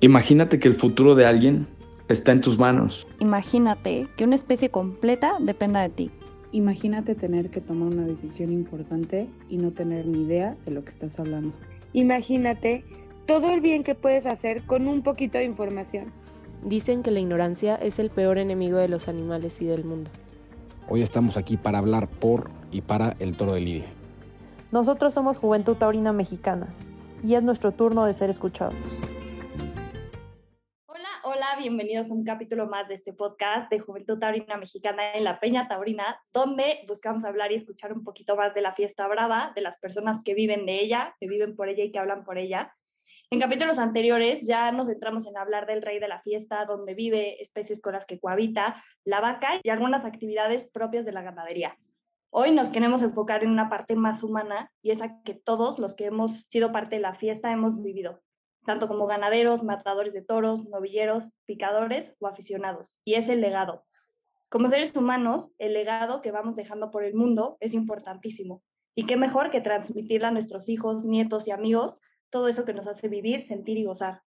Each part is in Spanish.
Imagínate que el futuro de alguien está en tus manos. Imagínate que una especie completa dependa de ti. Imagínate tener que tomar una decisión importante y no tener ni idea de lo que estás hablando. Imagínate todo el bien que puedes hacer con un poquito de información. Dicen que la ignorancia es el peor enemigo de los animales y del mundo. Hoy estamos aquí para hablar por y para el toro de Lidia. Nosotros somos Juventud Taurina Mexicana y es nuestro turno de ser escuchados. Bienvenidos a un capítulo más de este podcast de Juventud Taurina Mexicana en la Peña Taurina, donde buscamos hablar y escuchar un poquito más de la fiesta brava, de las personas que viven de ella, que viven por ella y que hablan por ella. En capítulos anteriores ya nos centramos en hablar del rey de la fiesta, donde vive, especies con las que cohabita, la vaca y algunas actividades propias de la ganadería. Hoy nos queremos enfocar en una parte más humana y esa que todos los que hemos sido parte de la fiesta hemos vivido, tanto como ganaderos, matadores de toros, novilleros, picadores o aficionados, y es el legado. Como seres humanos, el legado que vamos dejando por el mundo es importantísimo, y qué mejor que transmitirle a nuestros hijos, nietos y amigos todo eso que nos hace vivir, sentir y gozar.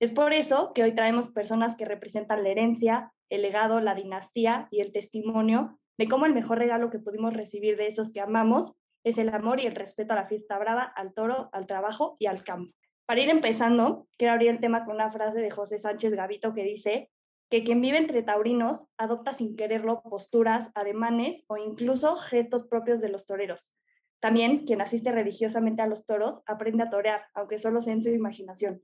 Es por eso que hoy traemos personas que representan la herencia, el legado, la dinastía y el testimonio de cómo el mejor regalo que pudimos recibir de esos que amamos es el amor y el respeto a la fiesta brava, al toro, al trabajo y al campo. Para ir empezando, quiero abrir el tema con una frase de José Sánchez Gavito que dice que quien vive entre taurinos adopta sin quererlo posturas, ademanes o incluso gestos propios de los toreros. También quien asiste religiosamente a los toros aprende a torear, aunque solo sea en su imaginación.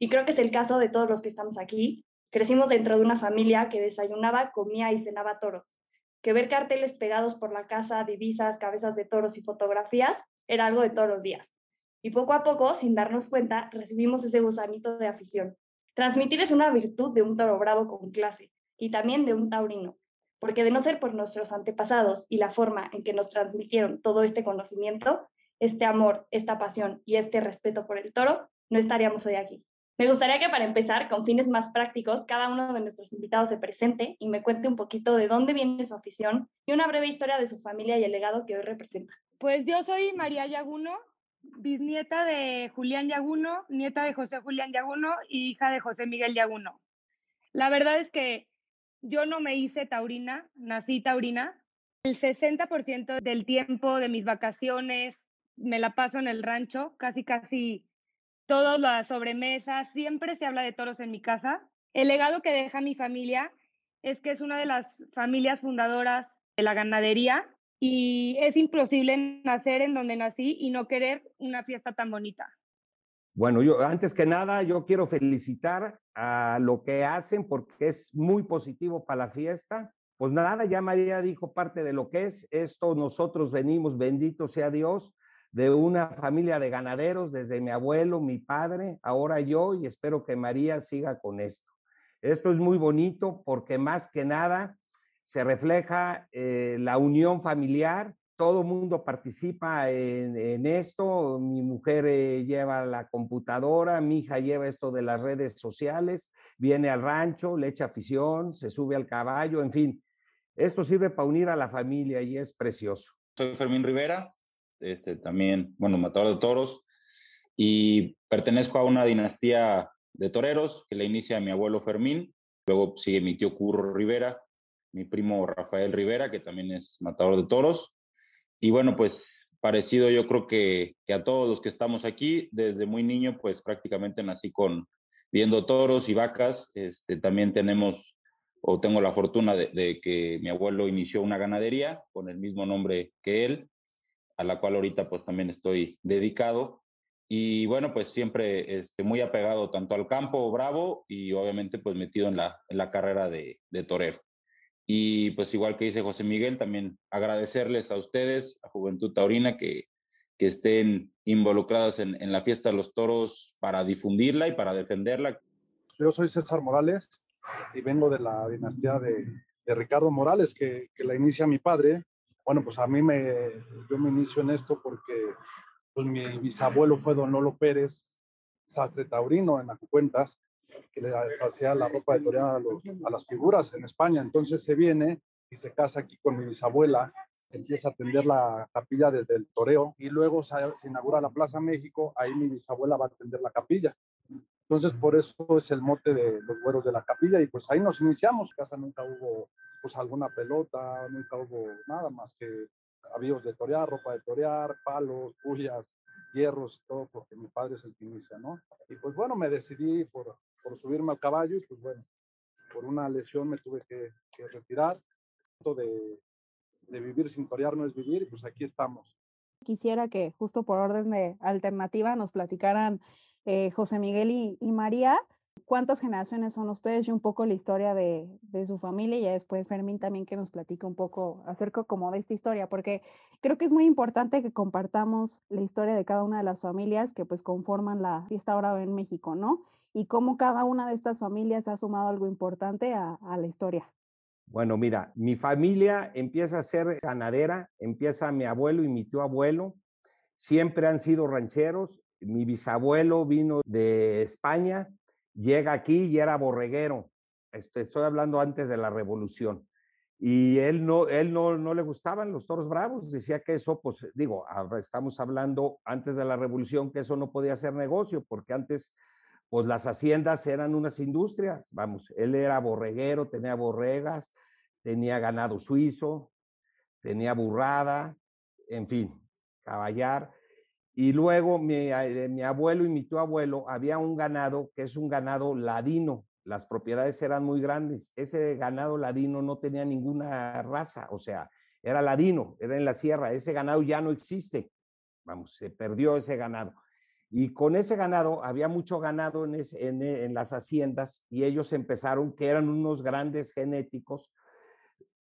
Y creo que es el caso de todos los que estamos aquí. Crecimos dentro de una familia que desayunaba, comía y cenaba toros. Que ver carteles pegados por la casa, divisas, cabezas de toros y fotografías era algo de todos los días. Y poco a poco, sin darnos cuenta, recibimos ese gusanito de afición. Transmitir es una virtud de un toro bravo con clase y también de un taurino, porque de no ser por nuestros antepasados y la forma en que nos transmitieron todo este conocimiento, este amor, esta pasión y este respeto por el toro, no estaríamos hoy aquí. Me gustaría que para empezar, con fines más prácticos, cada uno de nuestros invitados se presente y me cuente un poquito de dónde viene su afición y una breve historia de su familia y el legado que hoy representa. Pues yo soy María Yaguno, bisnieta de Julián Yaguno, nieta de José Julián Yaguno y hija de José Miguel Yaguno. La verdad es que yo no me hice taurina, nací taurina. El 60% del tiempo de mis vacaciones me la paso en el rancho, casi casi todas las sobremesas, siempre se habla de toros en mi casa. El legado que deja mi familia es que es una de las familias fundadoras de la ganadería y es imposible nacer en donde nací y no querer una fiesta tan bonita. Bueno, yo antes que nada, yo quiero felicitar a lo que hacen porque es muy positivo para la fiesta. Pues nada, ya María dijo parte de lo que es esto. Nosotros venimos, bendito sea Dios, de una familia de ganaderos, desde mi abuelo, mi padre, ahora yo, y espero que María siga con esto. Esto es muy bonito porque más que nada se refleja eh, la unión familiar, todo mundo participa en, esto, mi mujer eh, lleva la computadora, mi hija lleva esto de las redes sociales, viene al rancho, le echa afición, se sube al caballo, en fin, esto sirve para unir a la familia y es precioso. Soy Fermín Rivera, este, también, bueno, matador de toros, y pertenezco a una dinastía de toreros que la inicia mi abuelo Fermín, luego sigue mi tío Curro Rivera, mi primo Rafael Rivera, que también es matador de toros. Y bueno, pues parecido yo creo que, a todos los que estamos aquí, desde muy niño, pues prácticamente nací con viendo toros y vacas. Este, también tenemos o tengo la fortuna de, que mi abuelo inició una ganadería con el mismo nombre que él, a la cual ahorita pues también estoy dedicado. Y bueno, pues siempre este, muy apegado tanto al campo bravo y obviamente pues metido en la, carrera de torero. Y pues igual que dice José Miguel, también agradecerles a ustedes, a Juventud Taurina, que, que estén involucrados en, en, la fiesta de los toros para difundirla y para defenderla. Yo soy César Morales y vengo de la dinastía de, de Ricardo Morales, que, que, la inicia mi padre. Bueno, pues a mí me, yo me inicio en esto porque pues mi bisabuelo fue don Lolo Pérez, sastre taurino en las cuentas, que le hacía la ropa de torear a, los, a, las figuras en España. Entonces se viene y se casa aquí con mi bisabuela, empieza a atender la capilla desde el toreo y luego se, se, inaugura la Plaza México, ahí mi bisabuela va a atender la capilla. Entonces, por eso es el mote de los güeros de la capilla y pues ahí nos iniciamos. En casa nunca hubo pues alguna pelota, nunca hubo nada más que avíos de torear, ropa de torear, palos, pullas, hierros, todo, porque mi padre es el que inicia, ¿no? Y pues bueno, me decidí por, por subirme al caballo y pues bueno, por una lesión me tuve que, que retirar. De, de vivir sin torear no es vivir, y pues aquí estamos. Quisiera que justo por orden de alternativa nos platicaran eh, José Miguel y, y, María cuántas generaciones son ustedes y un poco la historia de, de, su familia y después Fermín también que nos platique un poco acerca como de esta historia, porque creo que es muy importante que compartamos la historia de cada una de las familias que pues conforman la fiesta ahora en México, ¿no? Y cómo cada una de estas familias ha sumado algo importante a, a la historia. Bueno, mira, mi familia empieza a ser ganadera, empieza mi abuelo y mi tío abuelo, siempre han sido rancheros. Mi bisabuelo vino de España, llega aquí y era borreguero. Este, estoy hablando antes de la revolución. Y él no, él no, no le gustaban los toros bravos, decía que eso, pues digo, estamos hablando antes de la revolución, que eso no podía ser negocio, porque antes pues las haciendas eran unas industrias, vamos, él era borreguero, tenía borregas, tenía ganado suizo, tenía burrada, en fin, caballar. Y luego mi, mi, abuelo y mi tío abuelo había un ganado que es un ganado ladino. Las propiedades eran muy grandes. Ese ganado ladino no tenía ninguna raza, o sea, era ladino, era en la sierra. Ese ganado ya no existe. Vamos, se perdió ese ganado. Y con ese ganado, había mucho ganado en, en, en, las haciendas y ellos empezaron, que eran unos grandes genéticos,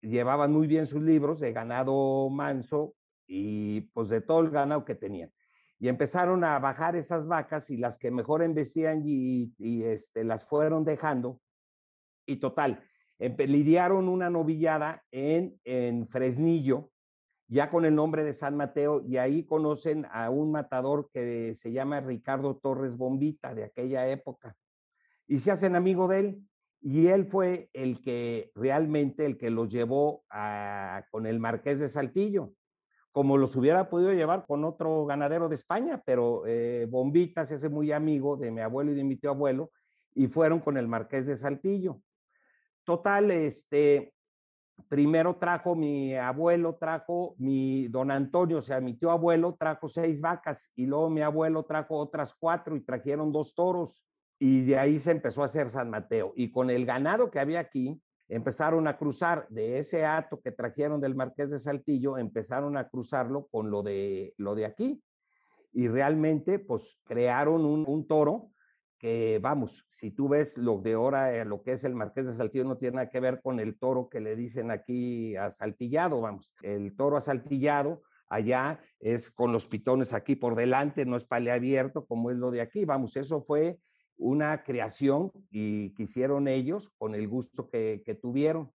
llevaban muy bien sus libros de ganado manso y pues de todo el ganado que tenían. Y empezaron a bajar esas vacas y las que mejor embestían y, y este, las fueron dejando. Y total, lidiaron una novillada en, en Fresnillo, ya con el nombre de San Mateo, y ahí conocen a un matador que se llama Ricardo Torres Bombita de aquella época. Y se hacen amigo de él, y él fue el que realmente, el que los llevó a, con el Marqués de Saltillo, como los hubiera podido llevar con otro ganadero de España, pero eh, Bombita se hace muy amigo de mi abuelo y de mi tío abuelo, y fueron con el Marqués de Saltillo. Total, este, primero trajo mi abuelo, trajo mi don Antonio, o sea, abuelo trajo seis vacas y luego mi abuelo trajo otras cuatro y trajeron dos toros y de ahí se empezó a hacer San Mateo. Y con el ganado que había aquí, empezaron a cruzar de ese hato que trajeron del Marqués de Saltillo, empezaron a cruzarlo con lo de, lo de aquí. Y realmente, pues, crearon un, un toro que vamos, si tú ves lo de ahora, eh, lo que es el Marqués de Saltillo, no tiene nada que ver con el toro que le dicen aquí asaltillado, vamos. El toro asaltillado allá es con los pitones aquí por delante, no es pale abierto como es lo de aquí, vamos, eso fue una creación y que hicieron ellos con el gusto que, tuvieron.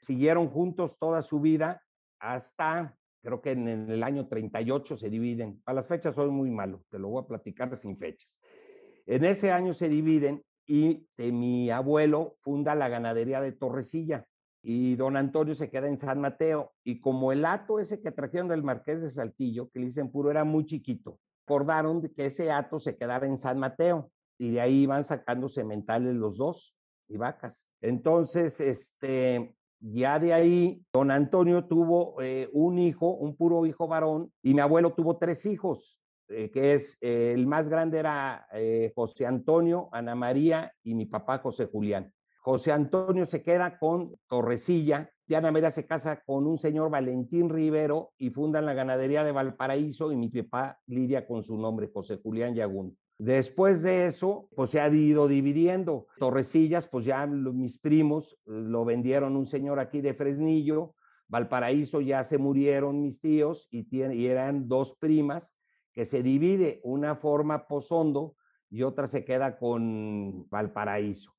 Siguieron juntos toda su vida hasta, creo que en el año 38 se dividen. A las fechas soy muy malo, te lo voy a platicar sin fechas. En ese año se dividen y de mi abuelo funda la ganadería de Torrecilla y don Antonio se queda en San Mateo. Y como el hato ese que trajeron del Marqués de Saltillo, que le dicen puro, era muy chiquito, acordaron que ese hato se quedara en San Mateo y de ahí iban sacando sementales los dos y vacas. Entonces, este, ya de ahí, don Antonio tuvo eh, un hijo, un puro hijo varón, y mi abuelo tuvo tres hijos. Eh, que es eh, el más grande era José Antonio, Ana María y mi papá José Julián. José Antonio se queda con Torrecilla, Ana María se casa con un señor Valentín Rivero y fundan la ganadería de Valparaíso y mi papá lidia con su nombre, José Julián Yagún. Después de eso, pues se ha ido dividiendo. Torrecillas, pues ya mis primos lo vendieron un señor aquí de Fresnillo. Valparaíso ya se murieron mis tíos y, tiene, y eran dos primas que se divide, una forma Pozondo y otra se queda con Valparaíso.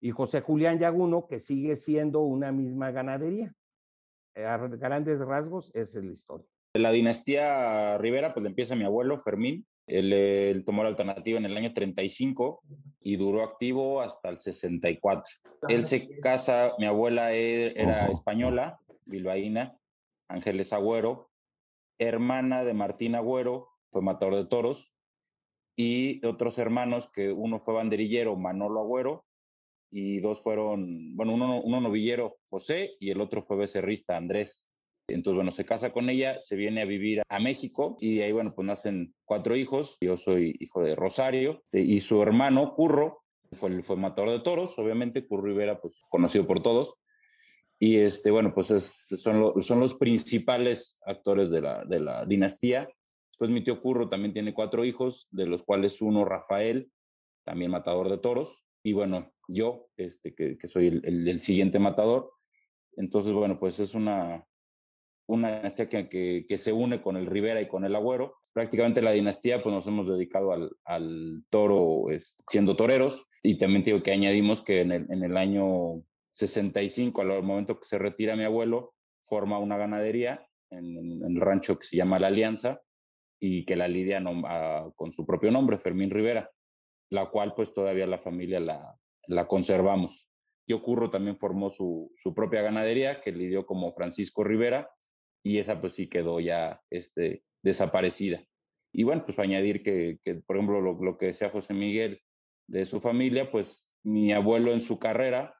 Y José Julián Yaguno, que sigue siendo una misma ganadería. A grandes rasgos, esa es la historia. La dinastía Rivera, pues empieza mi abuelo, Fermín. Él, él, tomó la alternativa en el año 35 y duró activo hasta el 64. Él se casa, mi abuela e, era española, bilbaína, Ángeles Agüero, hermana de Martín Agüero, fue matador de toros. y otros hermanos que uno fue banderillero, Manolo Agüero, y dos fueron, bueno, uno, uno novillero, José, y el otro fue becerrista, Andrés. Entonces, bueno, se casa con ella, se viene a vivir a México y ahí, bueno, pues nacen cuatro hijos. Yo soy hijo de Rosario y su hermano, Curro, fue, fue matador de toros, obviamente, Curro Rivera, pues conocido por todos. Y este, bueno, pues son, son los principales actores de la, de la dinastía. Después mi tío Curro también tiene cuatro hijos, de los cuales uno, Rafael, también matador de toros. Y bueno, yo, este, que, que soy el, el, siguiente matador. Entonces, bueno, pues es una, una dinastía que, que, se une con el Rivera y con el Agüero. Prácticamente la dinastía, pues nos hemos dedicado al, al toro siendo toreros. Y también digo que añadimos que en el, en el año 65, al momento que se retira mi abuelo, forma una ganadería en, el rancho que se llama La Alianza y que la lidia a, con su propio nombre, Fermín Rivera, la cual pues todavía la familia la, la conservamos. Yo Curro también formó su, su, propia ganadería que lidió como Francisco Rivera y esa pues sí quedó ya este, desaparecida. Y bueno, pues añadir que, que por ejemplo, lo, lo, que decía José Miguel de su familia, pues mi abuelo en su carrera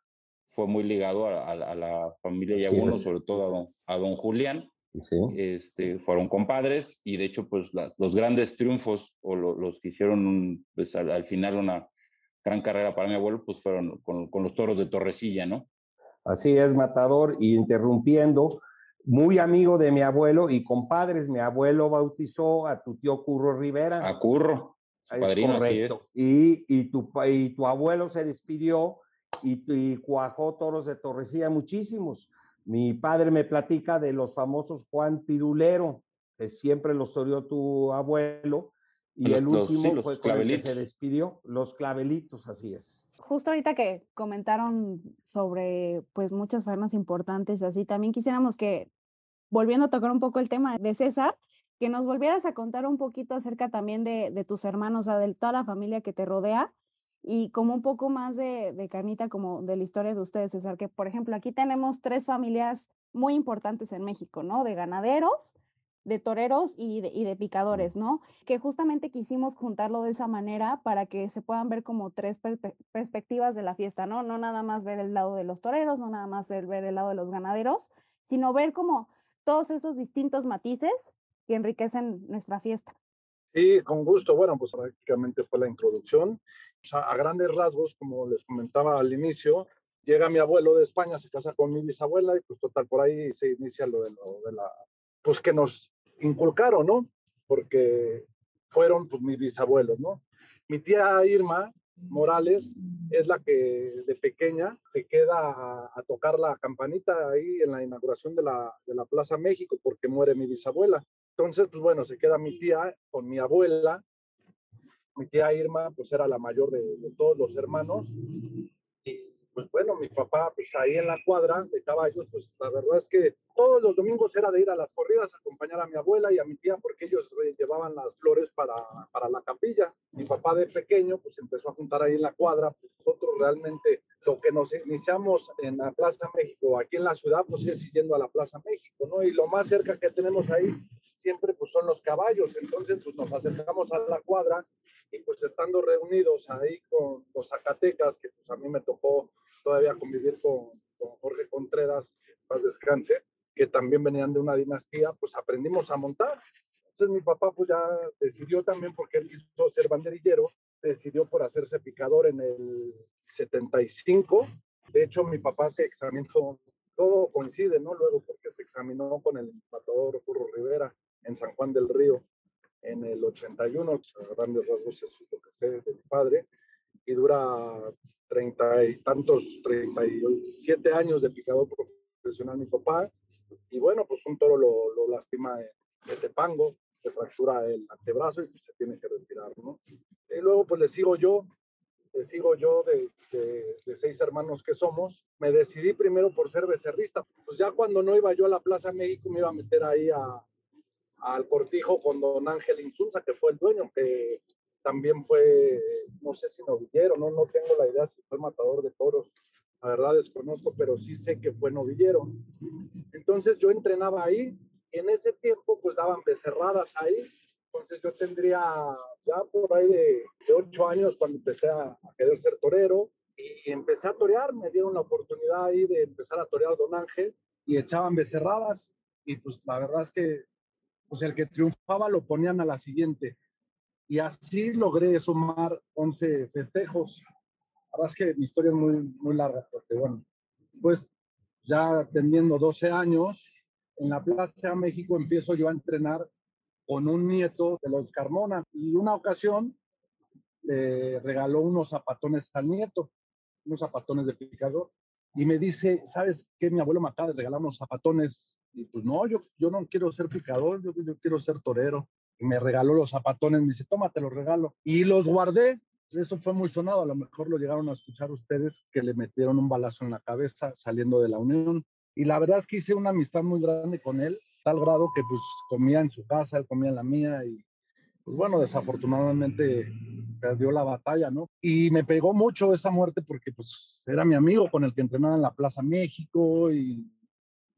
fue muy ligado a, a, a la familia Yaguno, sobre todo a don, a don Julián, Sí. Este, fueron compadres y de hecho pues las, los grandes triunfos o lo, los que hicieron un, pues, al, al, final una gran carrera para mi abuelo pues fueron con, con, los toros de Torrecilla, ¿no? Así es, Matador, y interrumpiendo, muy amigo de mi abuelo y compadres, mi abuelo bautizó a tu tío Curro Rivera. A Curro, su padrino, correcto. Es. Y, y, tu, y tu abuelo se despidió y, y cuajó toros de Torrecilla muchísimos. Mi padre me platica de los famosos Juan Pirulero, que siempre los toreó tu abuelo, y los, el último los, sí, fue con el que se despidió, los clavelitos, así es. Justo ahorita que comentaron sobre pues muchas formas importantes y así, también quisiéramos que, volviendo a tocar un poco el tema de César, que nos volvieras a contar un poquito acerca también de, de tus hermanos, o sea, de toda la familia que te rodea, y como un poco más de, de, carnita como de la historia de ustedes, César, que por ejemplo aquí tenemos tres familias muy importantes en México, ¿no? De ganaderos, de toreros y de, y de picadores, ¿no? Que justamente quisimos juntarlo de esa manera para que se puedan ver como tres per perspectivas de la fiesta, ¿no? No nada más ver el lado de los toreros, no nada más ver el lado de los ganaderos, sino ver como todos esos distintos matices que enriquecen nuestra fiesta. Sí, con gusto. Bueno, pues prácticamente fue la introducción. O sea, a grandes rasgos, como les comentaba al inicio, llega mi abuelo de España, se casa con mi bisabuela y pues total, por ahí se inicia lo de, lo de la, pues que nos inculcaron, ¿no? Porque fueron pues mis bisabuelos, ¿no? Mi tía Irma Morales es la que de pequeña se queda a, tocar la campanita ahí en la inauguración de la, de la Plaza México porque muere mi bisabuela. Entonces, pues bueno, se queda mi tía con mi abuela mi tía Irma pues era la mayor de, de, todos los hermanos pues bueno, mi papá pues ahí en la cuadra de caballos, pues la verdad es que todos los domingos era de ir a las corridas, acompañar a mi abuela y a mi tía porque ellos llevaban las flores para, para la capilla. Mi papá de pequeño pues empezó a juntar ahí en la cuadra, pues nosotros realmente lo que nos iniciamos en la Plaza México, aquí en la ciudad, pues es siguiendo a la Plaza México, ¿no? Y lo más cerca que tenemos ahí siempre pues son los caballos, entonces pues nos acercamos a la cuadra y pues estando reunidos ahí con los Zacatecas, que pues a mí me tocó todavía convivir con, Jorge Contreras, paz descanse, que también venían de una dinastía, pues aprendimos a montar. Entonces mi papá pues ya decidió también, porque él quiso ser banderillero, decidió por hacerse picador en el 75. De hecho, mi papá se examinó, todo coincide, ¿no? Luego porque se examinó con el matador Curro Rivera en San Juan del Río en el 81, a grandes rasgos es lo que sé de mi padre, y dura treinta y tantos, 37 años de picador profesional mi papá, y bueno, pues un toro lo, lo lastima en Tepango, se fractura el antebrazo y se tiene que retirar, ¿no? Y luego pues le sigo yo, le sigo yo de, de, de, seis hermanos que somos, me decidí primero por ser becerrista, pues ya cuando no iba yo a la Plaza México me iba a meter ahí al cortijo con don Ángel Insulza, que fue el dueño, que también fue, no sé si novillero, no, no tengo la idea si fue matador de toros, la verdad desconozco, pero sí sé que fue novillero. Entonces yo entrenaba ahí, en ese tiempo pues daban becerradas ahí, Entonces yo tendría ya por ahí de, ocho años cuando empecé a, a, querer ser torero y empecé a torear, me dieron la oportunidad ahí de empezar a torear Don Ángel y echaban becerradas y pues la verdad es que pues el que triunfaba lo ponían a la siguiente y así logré sumar 11 festejos. La verdad es que mi historia es muy, muy larga porque bueno, después ya teniendo 12 años, en la Plaza México empiezo yo a entrenar con un nieto de los Carmona y una ocasión le regaló unos zapatones al nieto, unos zapatones de picador y me dice, ¿sabes qué? Mi abuelo me acaba de unos zapatones y pues no, yo, yo no quiero ser picador, yo, yo quiero ser torero. Me regaló los zapatones, me dice, toma, te los regalo. Y los guardé, eso fue muy sonado, a lo mejor lo llegaron a escuchar ustedes que le metieron un balazo en la cabeza saliendo de la Unión. Y la verdad es que hice una amistad muy grande con él, tal grado que pues comía en su casa, él comía en la mía y pues bueno, desafortunadamente perdió la batalla, ¿no? Y me pegó mucho esa muerte porque pues era mi amigo con el que entrenaba en la Plaza México y,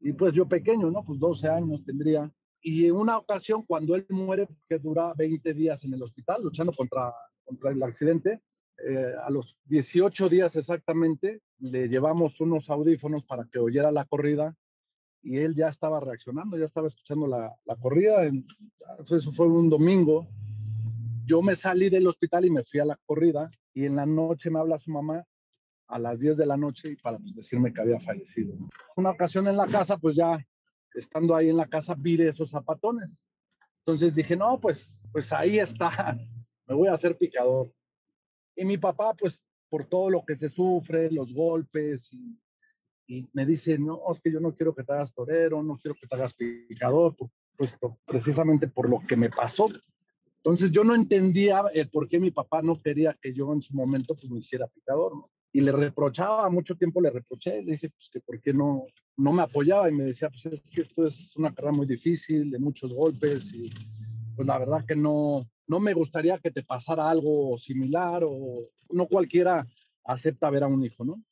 y pues yo pequeño, ¿no? Pues 12 años tendría. Y en una ocasión cuando él muere, que dura 20 días en el hospital luchando contra, contra el accidente, eh, a los 18 días exactamente le llevamos unos audífonos para que oyera la corrida y él ya estaba reaccionando, ya estaba escuchando la, la corrida. Eso fue un domingo. Yo me salí del hospital y me fui a la corrida y en la noche me habla su mamá a las 10 de la noche y para pues, decirme que había fallecido. Una ocasión en la casa, pues ya estando ahí en la casa, vi de esos zapatones. Entonces dije, no, pues, pues ahí está, me voy a hacer picador. Y mi papá, pues por todo lo que se sufre, los golpes y me dice, no, es que yo no quiero que te hagas torero, no quiero que te hagas picador, pues precisamente por lo que me pasó. Entonces yo no entendía el por qué mi papá no quería que yo en su momento pues me hiciera picador, ¿no? Y le reprochaba, mucho tiempo le reproché, le dije pues que por qué no, no me apoyaba y me decía, pues es que esto es una carrera muy difícil, de muchos golpes y pues la verdad que no, no me gustaría que te pasara algo similar o no cualquiera acepta ver a un hijo, ¿no?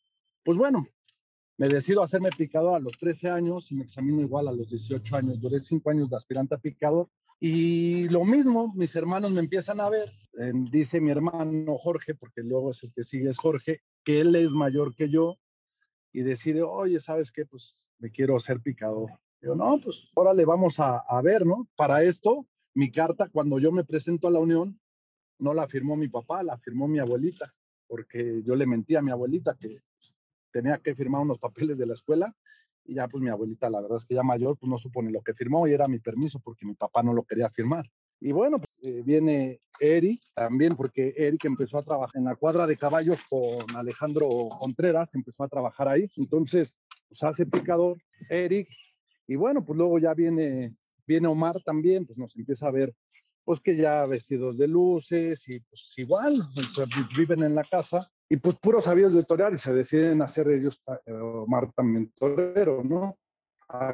Pues bueno, me decido hacerme picador a los 13 años y me examino igual a los 18 años. Duré 5 años de aspirante a picador. Y lo mismo, mis hermanos me empiezan a ver. dice mi hermano Jorge, porque luego es el que sigue es Jorge, que él es mayor que yo y decide, oye, ¿sabes qué? Pues me quiero hacer picador. Yo, no, pues órale, vamos a, a ver, ¿no? Para esto, mi carta, cuando yo me presento a la unión, no la firmó mi papá, la firmó mi abuelita, porque yo le mentí a mi abuelita que tenía que firmar unos papeles de la escuela y ya pues mi abuelita, la verdad es que ya mayor, pues no supone lo que firmó y era mi permiso porque mi papá no lo quería firmar. Y bueno, pues eh, viene Eric también porque Eric empezó a trabajar en la cuadra de caballos con Alejandro Contreras, empezó a trabajar ahí. Entonces, pues hace picador Eric y bueno, pues luego ya viene, viene Omar también, pues nos empieza a ver pues que ya vestidos de luces y pues igual, viven en la casa y pues puros sabios de torear y se deciden hacer ellos, eh, Omar también torero, ¿no? A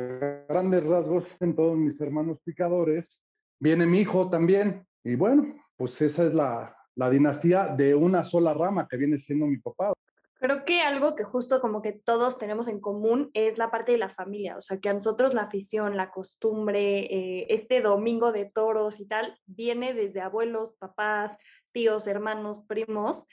grandes rasgos en todos mis hermanos picadores. Viene mi hijo también y bueno, pues esa es la, la dinastía de una sola rama que viene siendo mi papá. Creo que algo que justo como que todos tenemos en común es la parte de la familia, o sea, que a nosotros la afición, la costumbre, eh, este domingo de toros y tal, viene desde abuelos, papás, tíos, hermanos, primos,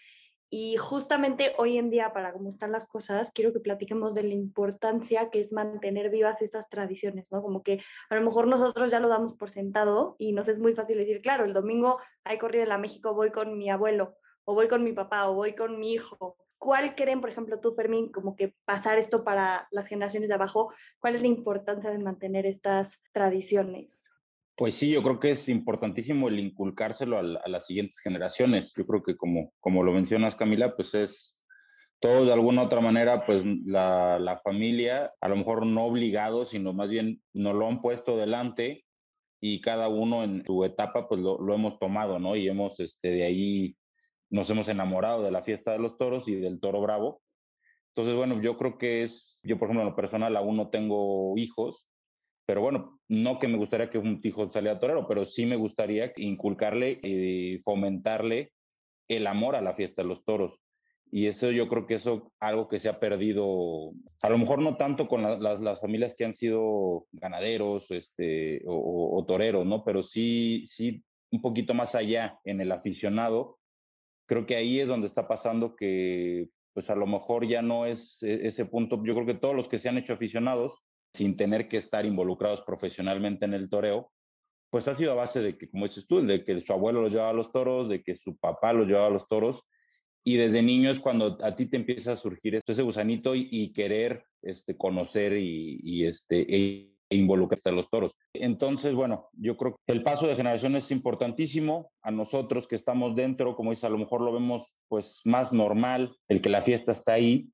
y justamente hoy en día, para cómo están las cosas, quiero que platiquemos de la importancia que es mantener vivas esas tradiciones, ¿no? Como que a lo mejor nosotros ya lo damos por sentado y nos es muy fácil decir, claro, el domingo hay corrida en la México, voy con mi abuelo, o voy con mi papá, o voy con mi hijo. ¿Cuál creen, por ejemplo, tú, Fermín, como que pasar esto para las generaciones de abajo? ¿Cuál es la importancia de mantener estas tradiciones? Pues sí, yo creo que es importantísimo el inculcárselo a, las siguientes generaciones. Yo creo que como, como lo mencionas, Camila, pues es todo de alguna otra manera, pues la, la familia, a lo mejor no obligado, sino más bien nos lo han puesto delante y cada uno en su etapa, pues lo, lo hemos tomado, ¿no? Y hemos, este, de ahí nos hemos enamorado de la fiesta de los toros y del toro bravo. Entonces, bueno, yo creo que es, yo por ejemplo, en lo personal aún no tengo hijos, pero bueno, no que me gustaría que un hijo saliera torero, pero sí me gustaría inculcarle y fomentarle el amor a la fiesta de los toros. Y eso yo creo que eso algo que se ha perdido, a lo mejor no tanto con las, familias que han sido ganaderos este, o, toreros, ¿no? Pero sí, sí un poquito más allá en el aficionado, creo que ahí es donde está pasando que pues a lo mejor ya no es e, ese punto. Yo creo que todos los que se han hecho aficionados, sin tener que estar involucrados profesionalmente en el toreo, pues ha sido a base de que, como dices tú, de que su abuelo los llevaba a los toros, de que su papá los llevaba a los toros, y desde niño es cuando a ti te empieza a surgir ese gusanito y, querer este, conocer y, este, e involucrarte a los toros. Entonces, bueno, yo creo que el paso de generación es importantísimo. A nosotros que estamos dentro, como dices, a lo mejor lo vemos pues más normal, el que la fiesta está ahí,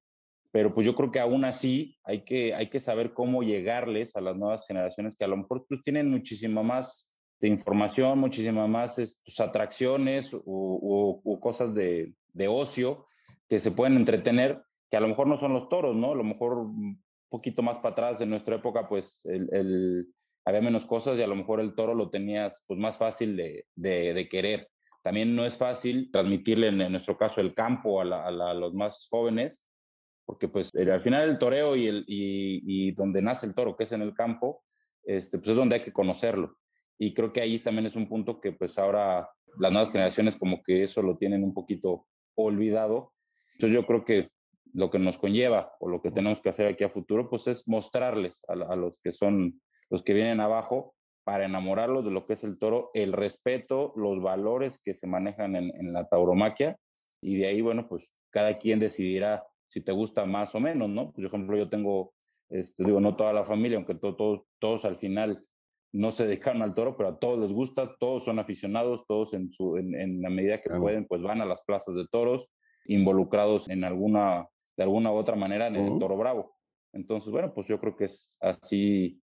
pero pues yo creo que aún así hay que, hay que saber cómo llegarles a las nuevas generaciones que a lo mejor pues, tienen muchísima más de información, muchísima más pues, atracciones o, cosas de, de ocio que se pueden entretener, que a lo mejor no son los toros, ¿no? A lo mejor poquito más para atrás, en nuestra época, pues el, había menos cosas y a lo mejor el toro lo tenías pues más fácil de, de, querer. También no es fácil transmitirle, en, nuestro caso, el campo a, los más jóvenes, porque pues al final el toreo y, el, y, y, donde nace el toro, que es en el campo, este, pues es donde hay que conocerlo. Y creo que ahí también es un punto que pues ahora las nuevas generaciones como que eso lo tienen un poquito olvidado. Entonces yo creo que lo que nos conlleva o lo que tenemos que hacer aquí a futuro, pues es mostrarles a, los que son los que vienen abajo para enamorarlos de lo que es el toro, el respeto, los valores que se manejan en, la tauromaquia y de ahí, bueno, pues cada quien decidirá si te gusta más o menos, ¿no? Pues, por ejemplo, yo tengo, este, digo, no toda la familia, aunque todos todos al final no se dedicaron al toro, pero a todos les gusta, todos son aficionados, todos en, su, en, la medida que pueden, pues van a las plazas de toros, involucrados en alguna de alguna u otra manera en el Toro Bravo. Entonces, bueno, pues yo creo que es así,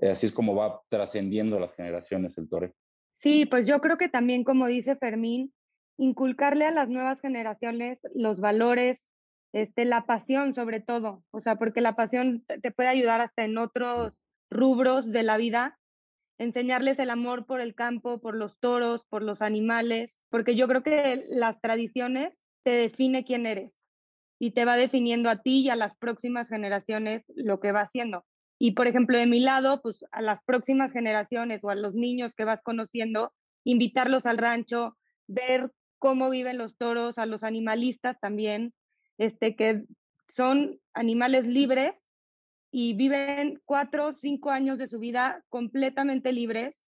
así es como va trascendiendo las generaciones el toro. Sí, pues yo creo que también, como dice Fermín, inculcarle a las nuevas generaciones los valores, este, la pasión sobre todo, o sea, porque la pasión te puede ayudar hasta en otros rubros de la vida, enseñarles el amor por el campo, por los toros, por los animales, porque yo creo que las tradiciones te define quién eres y te va definiendo a ti y a las próximas generaciones lo que va haciendo. Y por ejemplo, de mi lado, pues a las próximas generaciones o a los niños que vas conociendo, invitarlos al rancho, ver cómo viven los toros, a los animalistas también, este, que son animales libres y viven cuatro o cinco años de su vida completamente libres,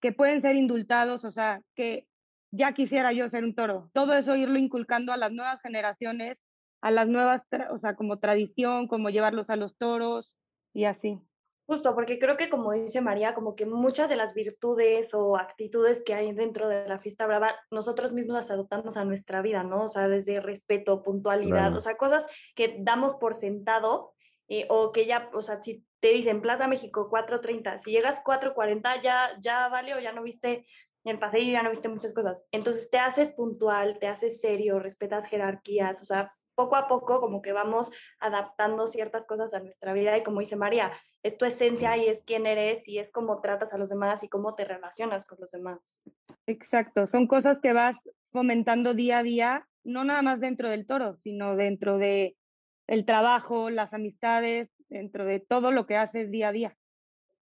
que pueden ser indultados, o sea, que ya quisiera yo ser un toro. Todo eso irlo inculcando a las nuevas generaciones a las nuevas, o sea, como tradición, como llevarlos a los toros y así. Justo, porque creo que como dice María, como que muchas de las virtudes o actitudes que hay dentro de la fiesta brava, nosotros mismos las adoptamos a nuestra vida, ¿no? O sea, desde respeto, puntualidad, o sea, cosas que damos por sentado eh, o que ya, o sea, si te dicen Plaza México 4.30, si llegas 4.40 ya, ya vale o ya no viste el paseo, ya no viste muchas cosas. Entonces te haces puntual, te haces serio, respetas jerarquías, o sea, poco a poco como que vamos adaptando ciertas cosas a nuestra vida y como dice María, es tu esencia y es quién eres y es cómo tratas a los demás y cómo te relacionas con los demás. Exacto, son cosas que vas fomentando día a día, no nada más dentro del toro, sino dentro de el trabajo, las amistades, dentro de todo lo que haces día a día.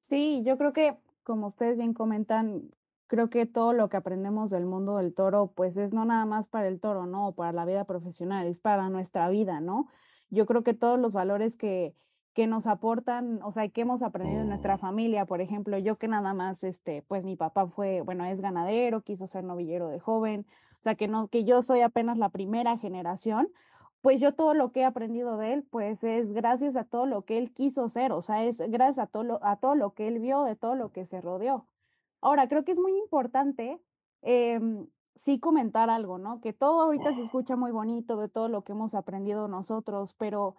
Sí, yo creo que como ustedes bien comentan, creo que todo lo que aprendemos del mundo del toro, pues es no nada más para el toro, ¿no? O para la vida profesional, es para nuestra vida, ¿no? Yo creo que todos los valores que, que nos aportan, o sea, que hemos aprendido en nuestra familia, por ejemplo, yo que nada más, este, pues mi papá fue, bueno, es ganadero, quiso ser novillero de joven, o sea, que no, que yo soy apenas la primera generación, pues yo todo lo que he aprendido de él, pues es gracias a todo lo que él quiso ser, o sea, es gracias a todo a todo lo que él vio, de todo lo que se rodeó. Ahora, creo que es muy importante em, sí comentar algo, ¿no? Que todo ahorita se escucha muy bonito de todo lo que hemos aprendido nosotros, pero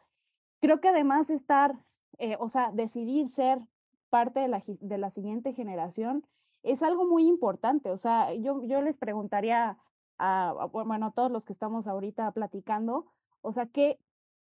creo que además estar, eh, o sea, decidir ser parte de la, de la siguiente generación es algo muy importante. O sea, yo, yo les preguntaría a, bueno, a todos los que estamos ahorita platicando, o sea, ¿qué,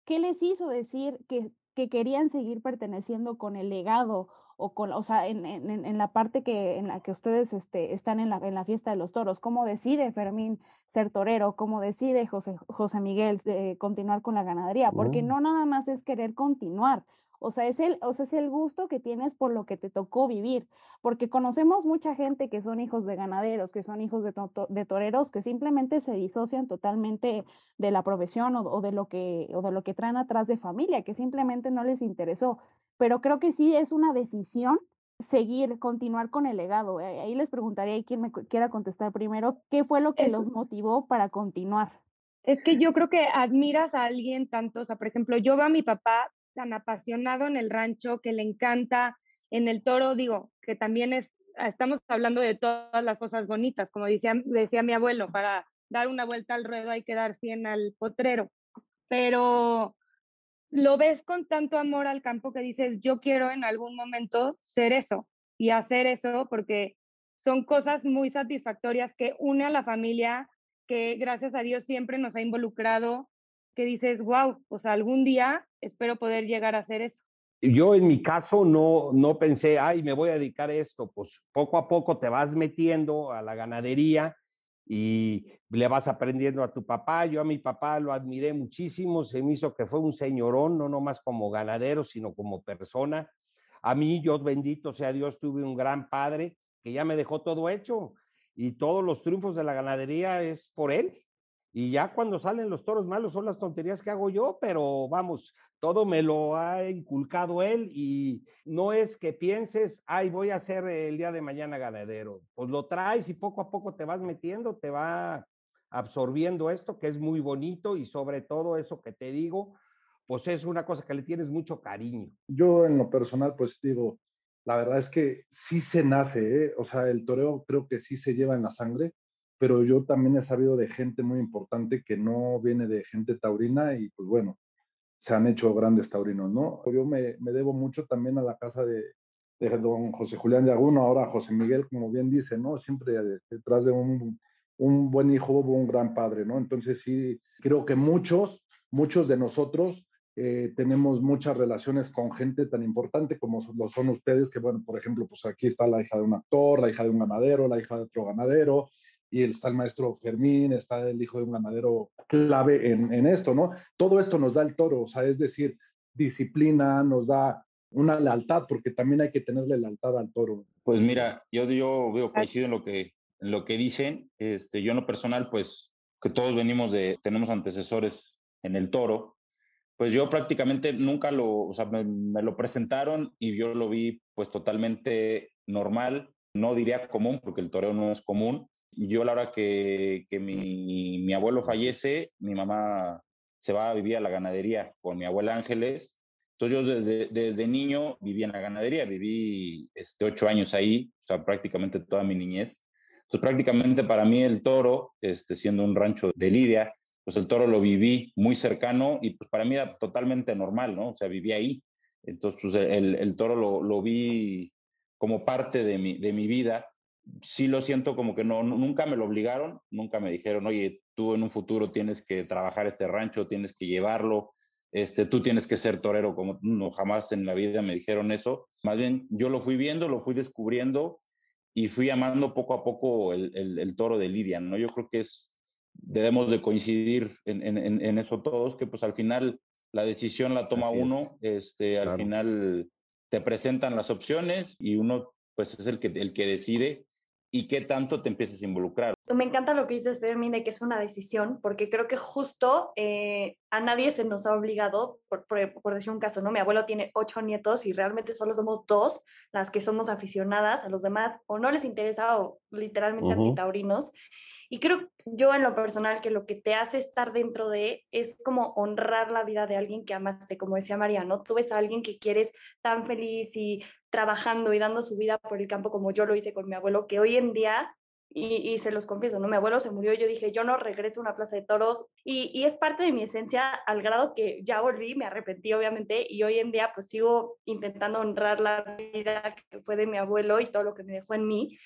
qué les hizo decir que, que querían seguir perteneciendo con el legado o con, o sea, en, en, en, la parte que, en la que ustedes este, están en la, en la fiesta de los toros, cómo decide Fermín ser torero, cómo decide José, José Miguel de continuar con la ganadería, porque no nada más es querer continuar, O sea, es el, o sea, es el gusto que tienes por lo que te tocó vivir, porque conocemos mucha gente que son hijos de ganaderos, que son hijos de, de toreros, que simplemente se disocian totalmente de la profesión o, o, de lo que, o de lo que traen atrás de familia, que simplemente no les interesó. Pero creo que sí es una decisión seguir, continuar con el legado. Eh, ahí les preguntaría a quien me quiera contestar primero, ¿qué fue lo que los motivó para continuar? Es que yo creo que admiras a alguien tanto, o sea, por ejemplo, yo veo a mi papá tan apasionado en el rancho, que le encanta en el toro, digo, que también es, ah, estamos hablando de todas las cosas bonitas, como decía, decía mi abuelo, para dar una vuelta al ruedo hay que dar 100 al potrero, pero lo ves con tanto amor al campo que dices, yo quiero en algún momento ser eso y hacer eso porque son cosas muy satisfactorias que une a la familia, que gracias a Dios siempre nos ha involucrado, dices, wow, pues algún día espero poder llegar a hacer eso. Yo en mi caso no, no pensé, ay, me voy a dedicar a esto, pues poco a poco te vas metiendo a la ganadería y le vas aprendiendo a tu papá. Yo a mi papá lo admiré muchísimo, se me hizo que fue un señorón, no nomás como ganadero, sino como persona. A mí, yo bendito sea Dios, tuve un gran padre que ya me dejó todo hecho y todos los triunfos de la ganadería es por él. Y ya cuando salen los toros malos son las tonterías que hago yo, pero vamos, todo me lo ha inculcado él y no es que pienses, ay, voy a ser el día de mañana ganadero. Pues lo traes y poco a poco te vas metiendo, te va absorbiendo esto que es muy bonito y sobre todo eso que te digo, pues es una cosa que le tienes mucho cariño. Yo en lo personal, pues digo, la verdad es que sí se nace, ¿eh? o sea, el toreo creo que sí se lleva en la sangre pero yo también he sabido de gente muy importante que no viene de gente taurina y pues bueno, se han hecho grandes taurinos, ¿no? Yo me, me debo mucho también a la casa de, don José Julián Yaguno, ahora José Miguel, como bien dice, ¿no? Siempre detrás de un, un buen hijo hubo un gran padre, ¿no? Entonces sí, creo que muchos, muchos de nosotros eh, tenemos muchas relaciones con gente tan importante como lo son ustedes, que bueno, por ejemplo, pues aquí está la hija de un actor, la hija de un ganadero, la hija de otro ganadero, y está el maestro Fermín, está el hijo de un ganadero clave en, en, esto, ¿no? Todo esto nos da el toro, o sea, es decir, disciplina, nos da una lealtad, porque también hay que tenerle lealtad al toro. Pues mira, yo, yo veo coincido en lo que, en lo que dicen, este, yo en lo personal, pues que todos venimos de, tenemos antecesores en el toro, pues yo prácticamente nunca lo, o sea, me, me lo presentaron y yo lo vi pues totalmente normal, no diría común, porque el toreo no es común, yo la hora que, que mi, mi, abuelo fallece, mi mamá se va a vivir a la ganadería con mi abuela Ángeles. Entonces yo desde, desde niño viví en la ganadería, viví este, ocho años ahí, o sea, prácticamente toda mi niñez. Entonces prácticamente para mí el toro, este, siendo un rancho de Lidia, pues el toro lo viví muy cercano y pues para mí era totalmente normal, ¿no? O sea, viví ahí. Entonces pues el, el toro lo, lo vi como parte de mi, de mi vida sí lo siento como que no, nunca me lo obligaron, nunca me dijeron, oye, tú en un futuro tienes que trabajar este rancho, tienes que llevarlo, este, tú tienes que ser torero, como no, jamás en la vida me dijeron eso. Más bien, yo lo fui viendo, lo fui descubriendo y fui amando poco a poco el, el, toro de Lidia, ¿no? Yo creo que es, debemos de coincidir en, en, en, eso todos, que pues al final la decisión la toma uno, este, al final te presentan las opciones y uno pues es el que, el que decide y qué tanto te empiezas a involucrar. Me encanta lo que dices, Fermín, de que es una decisión, porque creo que justo eh, a nadie se nos ha obligado, por, por, decir un caso, ¿no? Mi abuelo tiene ocho nietos y realmente solo somos dos las que somos aficionadas, a los demás o no les interesa o literalmente uh -huh. antitaurinos. Y creo yo en lo personal que lo que te hace estar dentro de es como honrar la vida de alguien que amaste, como decía María, ¿no? Tú ves a alguien que quieres tan feliz y trabajando y dando su vida por el campo como yo lo hice con mi abuelo, que hoy en día, y, y se los confieso, ¿no? Mi abuelo se murió, yo dije, yo no regreso a una plaza de toros, y, y, es parte de mi esencia al grado que ya volví, me arrepentí obviamente, y hoy en día pues sigo intentando honrar la vida que fue de mi abuelo y todo lo que me dejó en mí,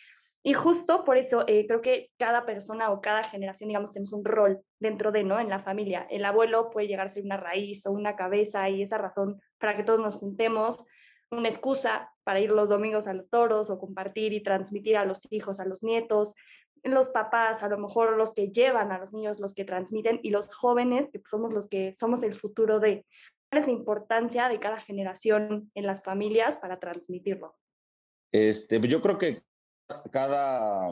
y justo por eso eh, creo que cada persona o cada generación, digamos, tenemos un rol dentro de, ¿no? En la familia. El abuelo puede llegar a ser una raíz o una cabeza y esa razón para que todos nos juntemos, una excusa para ir los domingos a los toros o compartir y transmitir a los hijos, a los nietos, los papás, a lo mejor los que llevan a los niños, los que transmiten y los jóvenes, que somos los que somos el futuro de. es la importancia de cada generación en las familias para transmitirlo? Este, yo creo que cada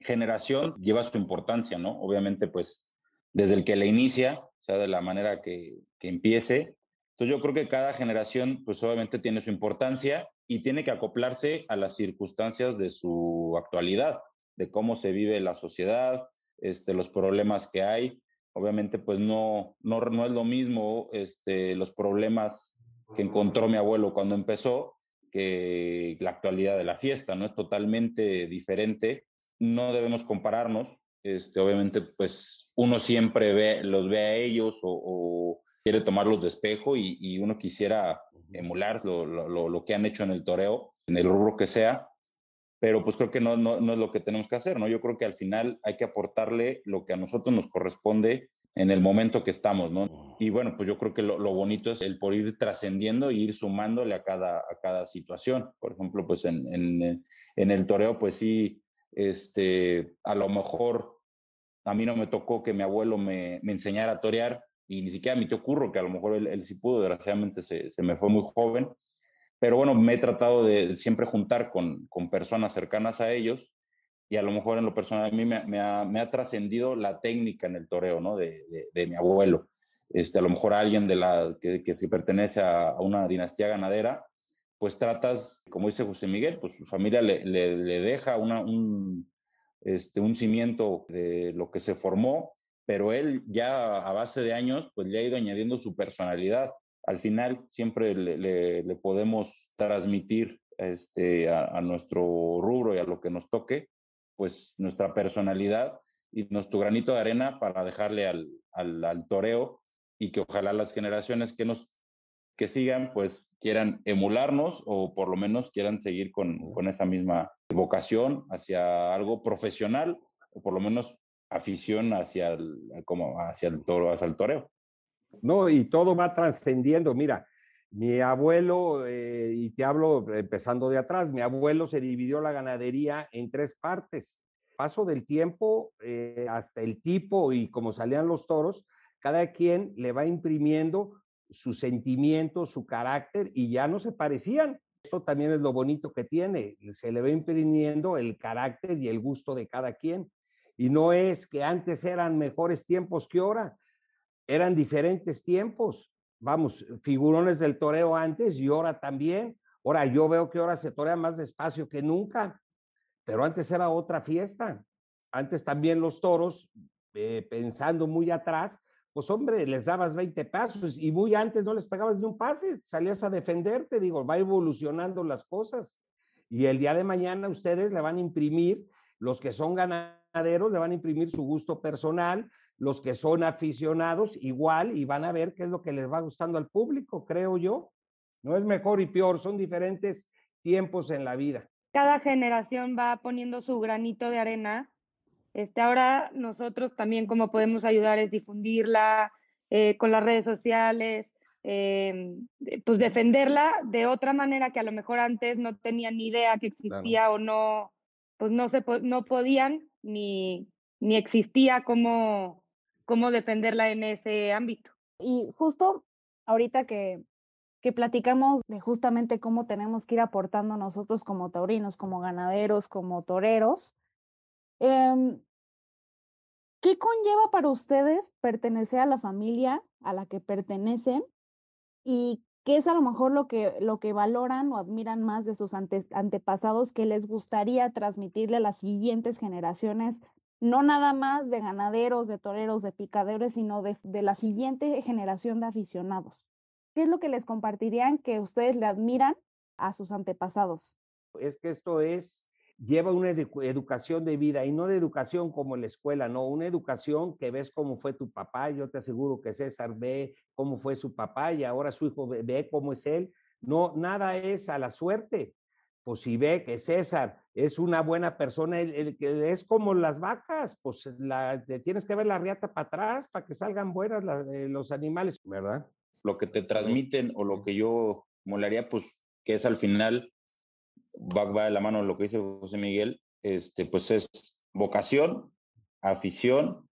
generación lleva su importancia, ¿no? Obviamente, pues, desde el que la inicia, o sea, de la manera que, que empiece. Entonces, yo creo que cada generación, pues, obviamente tiene su importancia y tiene que acoplarse a las circunstancias de su actualidad, de cómo se vive la sociedad, este, los problemas que hay. Obviamente, pues no, no, no es lo mismo este, los problemas que encontró mi abuelo cuando empezó que la actualidad de la fiesta, ¿no? Es totalmente diferente. No debemos compararnos. Este, obviamente, pues uno siempre ve, los ve a ellos o, o quiere tomarlos de espejo y, y uno quisiera emular lo, lo, lo, que han hecho en el toreo, en el rubro que sea, pero pues creo que no, no, no, es lo que tenemos que hacer, ¿no? Yo creo que al final hay que aportarle lo que a nosotros nos corresponde en el momento que estamos, ¿no? Y bueno, pues yo creo que lo, lo bonito es el por ir trascendiendo e ir sumándole a cada, a cada situación. Por ejemplo, pues en, en, en el toreo, pues sí, este, a lo mejor a mí no me tocó que mi abuelo me, me enseñara a torear, y ni siquiera mi tío Curro, que a lo mejor él, él sí pudo, desgraciadamente se, se, me fue muy joven, pero bueno, me he tratado de siempre juntar con, con, personas cercanas a ellos y a lo mejor en lo personal a mí me, me ha, me ha trascendido la técnica en el toreo, ¿no? De, de, de, mi abuelo. Este, a lo mejor alguien de la, que, que si pertenece a, a, una dinastía ganadera, pues tratas, como dice José Miguel, pues su familia le, le, le deja una, un, este, un cimiento de lo que se formó pero él ya a base de años, pues le ha ido añadiendo su personalidad. Al final siempre le, le, le podemos transmitir este, a, a, nuestro rubro y a lo que nos toque, pues nuestra personalidad y nuestro granito de arena para dejarle al, al, al toreo y que ojalá las generaciones que nos que sigan, pues quieran emularnos o por lo menos quieran seguir con, con esa misma vocación hacia algo profesional o por lo menos afición hacia el, como hacia el toro, hacia el toreo. No, y todo va trascendiendo. Mira, mi abuelo, eh, y te hablo empezando de atrás, mi abuelo se dividió la ganadería en tres partes. Paso del tiempo, eh, hasta el tipo y como salían los toros, cada quien le va imprimiendo su sentimiento, su carácter y ya no se parecían. Esto también es lo bonito que tiene, se le va imprimiendo el carácter y el gusto de cada quien. Y no es que antes eran mejores tiempos que ahora, eran diferentes tiempos. Vamos, figurones del toreo antes y ahora también. Ahora yo veo que ahora se torea más despacio que nunca, pero antes era otra fiesta. Antes también los toros, eh, pensando muy atrás, pues hombre, les dabas 20 pasos y muy antes no les pegabas ni un pase, salías a defenderte, digo, va evolucionando las cosas. Y el día de mañana ustedes le van a imprimir, los que son ganados le van a imprimir su gusto personal, los que son aficionados igual y van a ver qué es lo que les va gustando al público, creo yo. No es mejor y peor, son diferentes tiempos en la vida. Cada generación va poniendo su granito de arena. Este, ahora nosotros también como podemos ayudar es difundirla eh, con las redes sociales, eh, pues defenderla de otra manera que a lo mejor antes no tenían ni idea que existía claro. o no, pues no, se, no podían ni, ni existía cómo, cómo defenderla en ese ámbito. Y justo ahorita que, que platicamos de justamente cómo tenemos que ir aportando nosotros como taurinos, como ganaderos, como toreros, eh, ¿qué conlleva para ustedes pertenecer a la familia a la que pertenecen y qué es a lo mejor lo que, lo que valoran o admiran más de sus ante, antepasados que les gustaría transmitirle a las siguientes generaciones, no nada más de ganaderos, de toreros, de picadores, sino de, de la siguiente generación de aficionados? ¿Qué es lo que les compartirían que ustedes le admiran a sus antepasados? Es que esto es lleva una edu educación de vida y no de educación como la escuela, no, una educación que ves cómo fue tu papá, yo te aseguro que César ve cómo fue su papá y ahora su hijo ve, ve cómo es él, no, nada es a la suerte, pues si ve que César es una buena persona, el, el, el, es como las vacas, pues la, tienes que ver la riata para atrás para que salgan buenas la, eh, los animales, ¿verdad? Lo que te transmiten o lo que yo molaría, pues que es al final va, va de la mano lo que dice José Miguel, este, pues es vocación, afición,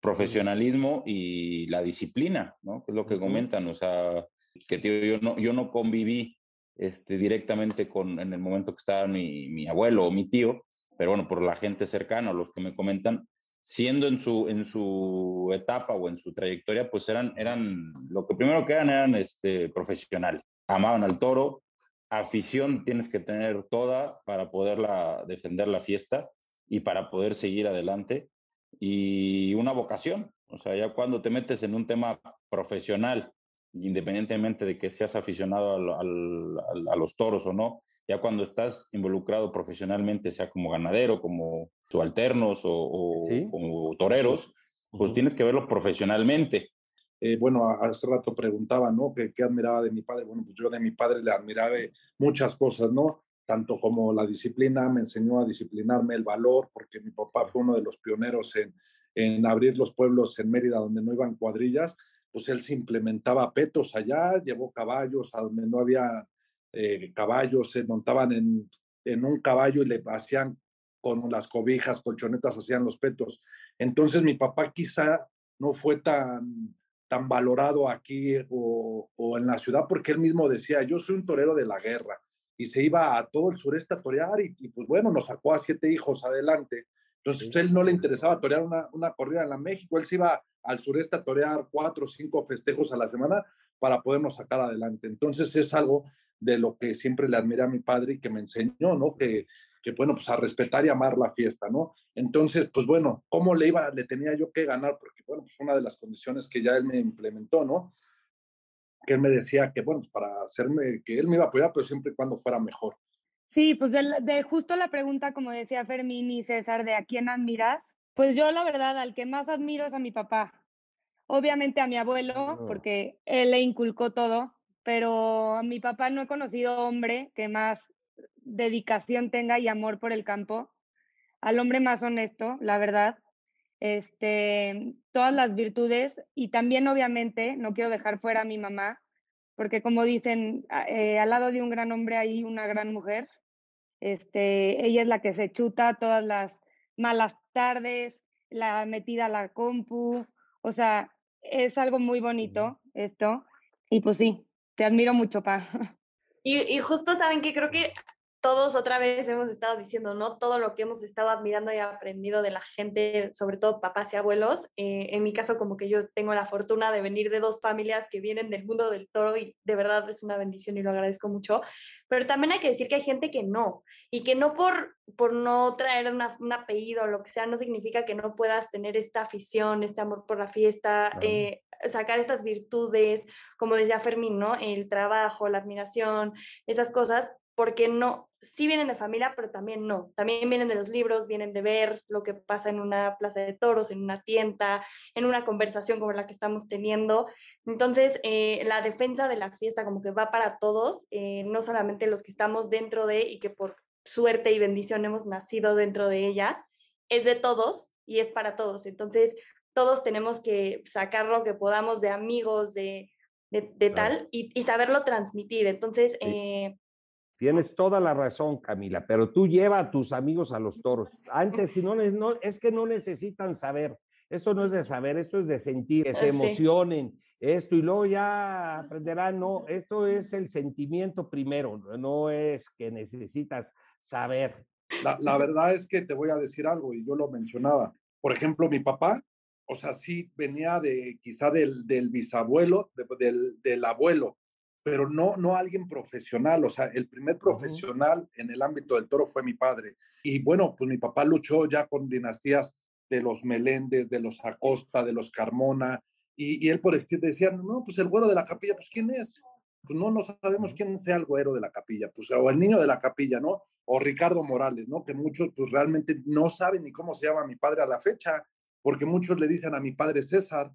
profesionalismo y la disciplina, ¿no? Que es lo que comentan, o sea, que tío, yo no, yo no conviví este, directamente con, en el momento que estaba mi, mi abuelo o mi tío, pero bueno, por la gente cercana, los que me comentan, siendo en su, en su etapa o en su trayectoria, pues eran, eran lo que primero que eran eran este, profesionales. Amaban al toro, afición tienes que tener toda para poderla defender la fiesta y para poder seguir adelante y una vocación. O sea, ya cuando te metes en un tema profesional, independientemente de que seas aficionado a los toros o no, ya cuando estás involucrado profesionalmente, sea como ganadero, como subalternos o, como toreros, pues tienes que verlo profesionalmente. Eh, bueno, hace rato preguntaba, ¿no? ¿Qué, ¿Qué, admiraba de mi padre? Bueno, pues yo de mi padre le admiraba muchas cosas, ¿no? Tanto como la disciplina, me enseñó a disciplinarme, el valor, porque mi papá fue uno de los pioneros en, en abrir los pueblos en Mérida donde no iban cuadrillas, pues él se implementaba petos allá, llevó caballos a donde no había eh, caballos, se montaban en, en un caballo y le hacían con las cobijas, colchonetas, hacían los petos. Entonces mi papá quizá no fue tan, tan valorado aquí o, o, en la ciudad porque él mismo decía, yo soy un torero de la guerra y se iba a todo el sureste a torear y, y pues bueno, nos sacó a siete hijos adelante. Entonces él no le interesaba torear una, una corrida en la México, él se iba al sureste a torear cuatro o cinco festejos a la semana para podernos sacar adelante. Entonces es algo de lo que siempre le admiré a mi padre y que me enseñó, ¿no? Que, que bueno, pues a respetar y amar la fiesta, ¿no? Entonces, pues bueno, ¿cómo le iba, le tenía yo que ganar? Porque bueno, pues una de las condiciones que ya él me implementó, ¿no? Que él me decía que bueno, pues para hacerme, que él me iba a apoyar, pero siempre y cuando fuera mejor. Sí, pues de, de justo la pregunta, como decía Fermín y César, de a quién admiras, pues yo la verdad al que más admiro es a mi papá. Obviamente a mi abuelo, porque él le inculcó todo, pero a mi papá no he conocido hombre que más dedicación tenga y amor por el campo, al hombre más honesto, la verdad, este, todas las virtudes y también obviamente no quiero dejar fuera a mi mamá, porque como dicen, eh, al lado de un gran hombre hay una gran mujer, este, ella es la que se chuta todas las malas tardes, la metida a la compu, o sea, es algo muy bonito esto, y pues sí, te admiro mucho, Pa. Y, y justo saben que creo que todos otra vez hemos estado diciendo, ¿no? Todo lo que hemos estado admirando y aprendido de la gente, sobre todo papás y abuelos. Eh, en mi caso, como que yo tengo la fortuna de venir de dos familias que vienen del mundo del toro y de verdad es una bendición y lo agradezco mucho. Pero también hay que decir que hay gente que no, y que no por, por no traer una, un apellido o lo que sea, no significa que no puedas tener esta afición, este amor por la fiesta, eh, sacar estas virtudes, como decía Fermín, ¿no? El trabajo, la admiración, esas cosas, porque no, sí vienen de familia, pero también no. También vienen de los libros, vienen de ver lo que pasa en una plaza de toros, en una tienda, en una conversación como la que estamos teniendo. Entonces, eh, la defensa de la fiesta como que va para todos, eh, no solamente los que estamos dentro de y que por suerte y bendición hemos nacido dentro de ella, es de todos y es para todos. Entonces, todos tenemos que sacar lo que podamos de amigos, de, de, tal, y, y, saberlo transmitir. Entonces, eh, Tienes toda la razón, Camila, pero tú lleva a tus amigos a los toros. Antes, si no, no es que no necesitan saber. Esto no es de saber, esto es de sentir, que se emocionen, esto y luego ya aprenderán, no, esto es el sentimiento primero, no es que necesitas saber. La, la verdad es que te voy a decir algo y yo lo mencionaba. Por ejemplo, mi papá, o sea, sí venía de quizá del, del bisabuelo, de, del, del abuelo, pero no, no alguien profesional. O sea, el primer profesional en el ámbito del toro fue mi padre. Y bueno, pues mi papá luchó ya con dinastías de los Meléndez, de los Acosta, de los Carmona. Y, y él por decía, no, pues el güero de la capilla, pues ¿quién es? Pues no, no sabemos quién sea el güero de la capilla, pues o el niño de la capilla, ¿no? O Ricardo Morales, ¿no? Que muchos pues realmente no saben ni cómo se llama mi padre a la fecha, porque muchos le dicen a mi padre César,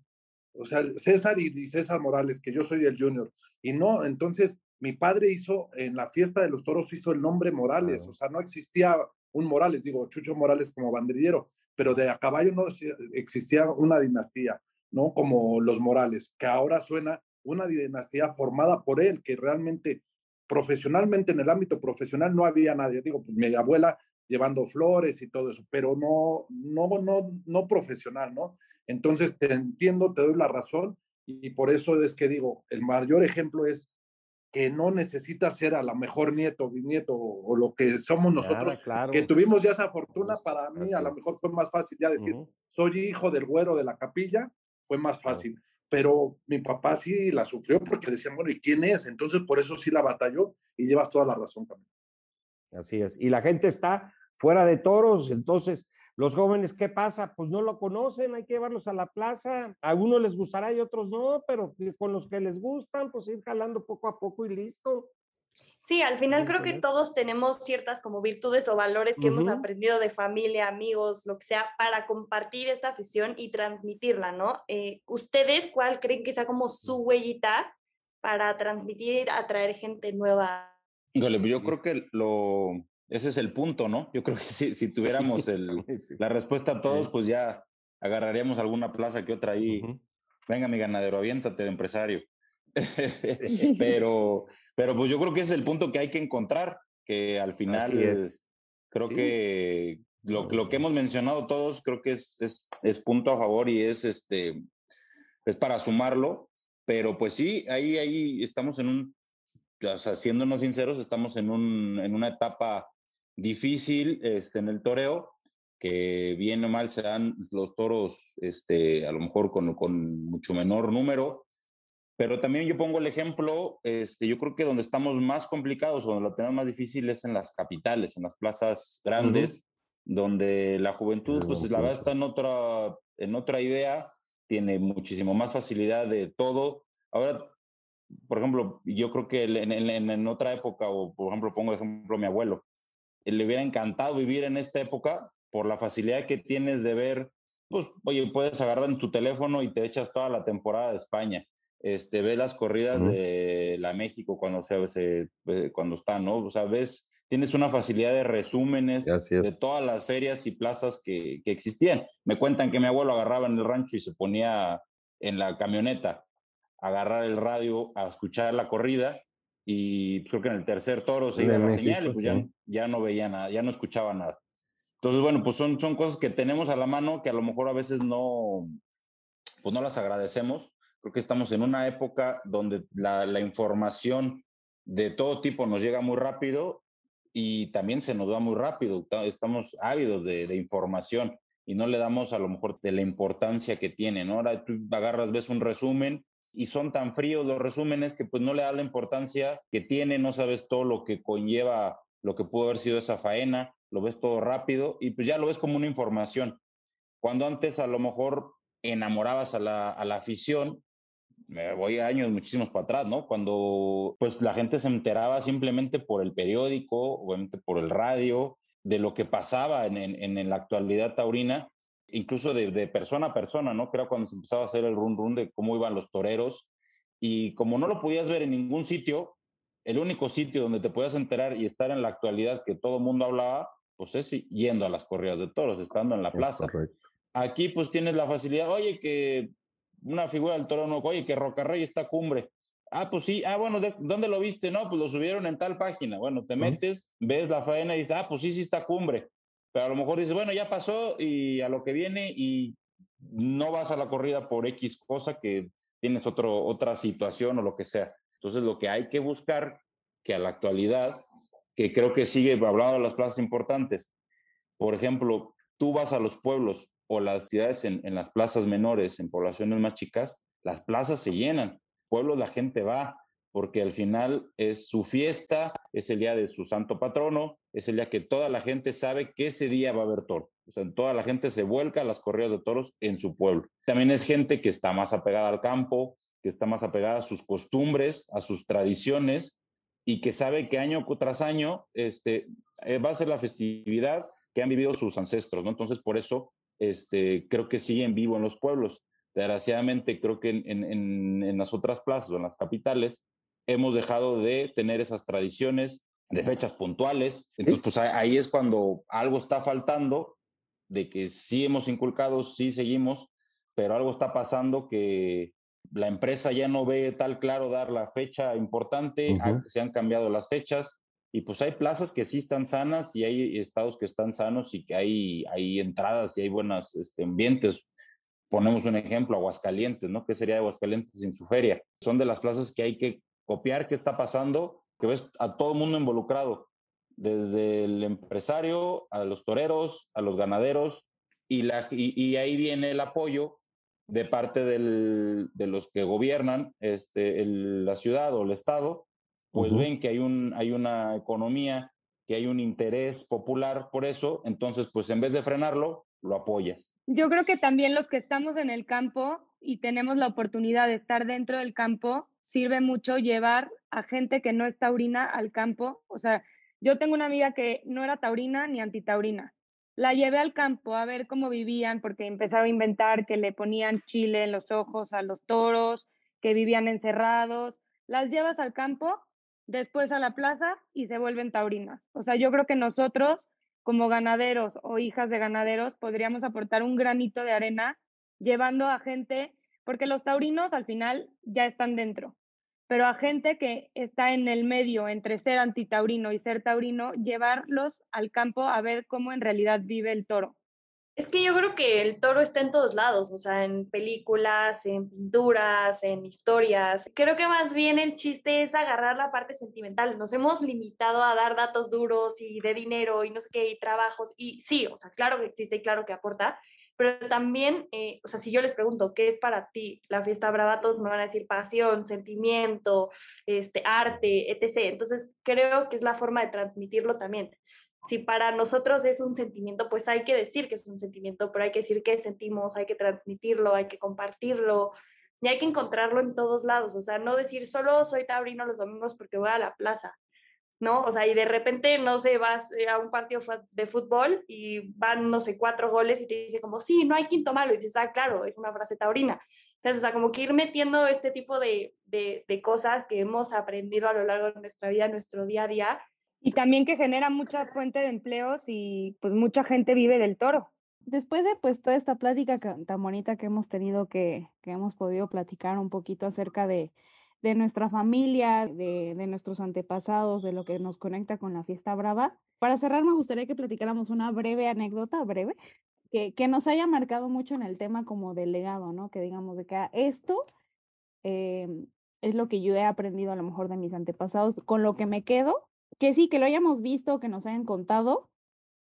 o sea, César y, César Morales, que yo soy el junior. Y no, entonces mi padre hizo, en la fiesta de los toros hizo el nombre Morales, o sea, no existía un Morales, digo, Chucho Morales como banderillero, pero de a caballo no existía una dinastía, ¿no? Como los Morales, que ahora suena una dinastía formada por él, que realmente profesionalmente en el ámbito profesional no había nadie, digo, pues mi abuela llevando flores y todo eso, pero no, no, no, no profesional, ¿no? Entonces, te entiendo, te doy la razón y por eso es que digo, el mayor ejemplo es que no necesita ser a lo mejor nieto, bisnieto o, lo que somos nosotros, que tuvimos ya esa fortuna, para mí a lo mejor fue más fácil ya decir, soy hijo del güero de la capilla, fue más fácil. Pero mi papá sí la sufrió porque decían, bueno, ¿y quién es? Entonces por eso sí la batalló y llevas toda la razón también. Así es. Y la gente está fuera de toros, entonces los jóvenes, ¿qué pasa? Pues no lo conocen, hay que llevarlos a la plaza. A algunos les gustará y otros no, pero con los que les gustan, pues ir jalando poco a poco y listo. Sí, al final creo que todos tenemos ciertas como virtudes o valores que hemos aprendido de familia, amigos, lo que sea, para compartir esta afición y transmitirla, ¿no? Eh, ¿Ustedes cuál creen que sea como su huellita para transmitir, atraer gente nueva? Híjole, pues yo creo que lo, ese es el punto, ¿no? Yo creo que si, si tuviéramos el, la respuesta a todos, pues ya agarraríamos alguna plaza que otra ahí. Venga, mi ganadero, aviéntate de empresario. pero, pero pues yo creo que ese es el punto que hay que encontrar, que al final es. creo que lo, lo, que hemos mencionado todos, creo que es, es, es, punto a favor y es, este, es para sumarlo, pero pues sí, ahí, ahí estamos en un, o sea, siéndonos sinceros, estamos en, un, en una etapa difícil este, en el toreo, que bien o mal se dan los toros, este, a lo mejor con, con mucho menor número, pero también yo pongo el ejemplo, este, yo creo que donde estamos más complicados, donde lo tenemos más difícil es en las capitales, en las plazas grandes, donde la juventud, pues la verdad está en otra, en otra idea, tiene muchísimo más facilidad de todo. Ahora, por ejemplo, yo creo que en, en, en otra época, o por ejemplo, pongo ejemplo mi abuelo, le hubiera encantado vivir en esta época por la facilidad que tienes de ver, pues, oye, puedes agarrar en tu teléfono y te echas toda la temporada de España. Este, ves las corridas de la México cuando se, se, eh, cuando está, ¿no? O sea, ves, tienes una facilidad de resúmenes de todas las ferias y plazas que, que existían. Me cuentan que mi abuelo agarraba en el rancho y se ponía en la camioneta a agarrar el radio, a escuchar la corrida y creo que en el tercer toro se iba la señal y pues ya, ya, no veía nada, ya no escuchaba nada. Entonces, bueno, pues son, son cosas que tenemos a la mano que a lo mejor a veces no, pues no las agradecemos. Creo que estamos en una época donde la, información de todo tipo nos llega muy rápido y también se nos va muy rápido. Estamos ávidos de, información y no le damos a lo mejor de la importancia que tiene, ¿no? Ahora tú agarras, ves un resumen y son tan fríos los resúmenes que pues no le das la importancia que tiene, no sabes todo lo que conlleva lo que pudo haber sido esa faena, lo ves todo rápido y pues ya lo ves como una información. Cuando antes a lo mejor enamorabas a la, a la afición, me voy años muchísimos para atrás, ¿no? Cuando pues la gente se enteraba simplemente por el periódico, obviamente por el radio, de lo que pasaba en, en, en la actualidad taurina incluso de, persona a persona, ¿no? Creo cuando se empezaba a hacer el run run de cómo iban los toreros y como no lo podías ver en ningún sitio, el único sitio donde te podías enterar y estar en la actualidad que todo el mundo hablaba, pues es yendo a las corridas de toros, estando en la plaza. Aquí pues tienes la facilidad, oye, que una figura del toro no, oye, que Rocarrey está cumbre. Ah, pues sí, ah, bueno, ¿dónde lo viste? No, pues lo subieron en tal página. Bueno, te metes, ves la faena y dices, ah, pues sí, sí está cumbre pero a lo mejor dices, bueno, ya pasó y a lo que viene y no vas a la corrida por X cosa que tienes otro, otra situación o lo que sea. Entonces, lo que hay que buscar, que a la actualidad, que creo que sigue hablando de las plazas importantes, por ejemplo, tú vas a los pueblos o las ciudades en, en las plazas menores, en poblaciones más chicas, las plazas se llenan, pueblos la gente va, porque al final es su fiesta, es el día de su santo patrono, es el día que toda la gente sabe que ese día va a haber toro. O sea, toda la gente se vuelca a las corridas de toros en su pueblo. También es gente que está más apegada al campo, que está más apegada a sus costumbres, a sus tradiciones y que sabe que año tras año este, eh, va a ser la festividad que han vivido sus ancestros, ¿no? Entonces, por eso este, creo que siguen vivo en los pueblos. Desgraciadamente, creo que en, en, en las otras plazas o en las capitales hemos dejado de tener esas tradiciones de fechas puntuales. Entonces, pues ahí es cuando algo está faltando, de que sí hemos inculcado, sí seguimos, pero algo está pasando que la empresa ya no ve tal claro dar la fecha importante, se han cambiado las fechas y pues hay plazas que sí están sanas y hay estados que están sanos y que hay, hay entradas y hay buenos este, ambientes. ponemos un ejemplo, Aguascalientes, ¿no? ¿Qué sería Aguascalientes sin su feria? Son de las plazas que hay que copiar qué está pasando, que ves a todo el mundo involucrado, desde el empresario, a los toreros, a los ganaderos, y, la, y, ahí viene el apoyo de parte del, de los que gobiernan este, la ciudad o el estado, pues ven que hay, un, hay una economía, que hay un interés popular por eso, entonces pues en vez de frenarlo, lo apoyas. Yo creo que también los que estamos en el campo y tenemos la oportunidad de estar dentro del campo, sirve mucho llevar a gente que no es taurina al campo. O sea, yo tengo una amiga que no era taurina ni antitaurina. La llevé al campo a ver cómo vivían porque empezaba a inventar que le ponían chile en los ojos a los toros, que vivían encerrados. Las llevas al campo, después a la plaza y se vuelven taurinas. O sea, yo creo que nosotros como ganaderos o hijas de ganaderos podríamos aportar un granito de arena llevando a gente, porque los taurinos al final ya están dentro, pero a gente que está en el medio entre ser antitaurino y ser taurino, llevarlos al campo a ver cómo en realidad vive el toro. Es que yo creo que el toro está en todos lados, o sea, en películas, en pinturas, en historias. Creo que más bien el chiste es agarrar la parte sentimental. Nos hemos limitado a dar datos duros y de dinero y no sé qué, y trabajos. Y sí, o sea, claro que existe y claro que aporta, pero también, eh, o sea, si yo les pregunto, ¿qué es para ti la fiesta brava? Todos me van a decir pasión, sentimiento, este, arte, etc. Entonces, creo que es la forma de transmitirlo también si para nosotros es un sentimiento, pues hay que decir que es un sentimiento, pero hay que decir que sentimos, hay que transmitirlo, hay que compartirlo y hay que encontrarlo en todos lados. O sea, no decir solo soy taurino los domingos porque voy a la plaza, ¿no? O sea, y de repente, no sé, vas eh, a un partido de fútbol y van, no sé, cuatro goles y te dice como, sí, no hay quinto malo. Y dices, ah, claro, es una frase taurina. O sea, como que ir metiendo este tipo de, de, de cosas que hemos aprendido a lo largo de nuestra vida, nuestro día a día, y también que genera mucha fuente de empleos y pues mucha gente vive del toro. Después de pues toda esta plática tan bonita que hemos tenido, que, que hemos podido platicar un poquito acerca de, de nuestra familia, de, de, nuestros antepasados, de lo que nos conecta con la fiesta brava. Para cerrar, me gustaría que platicáramos una breve anécdota, breve, que, que nos haya marcado mucho en el tema como del legado, ¿no? Que digamos de que ah, esto eh, es lo que yo he aprendido a lo mejor de mis antepasados, con lo que me quedo que sí, que lo hayamos visto, que nos hayan contado,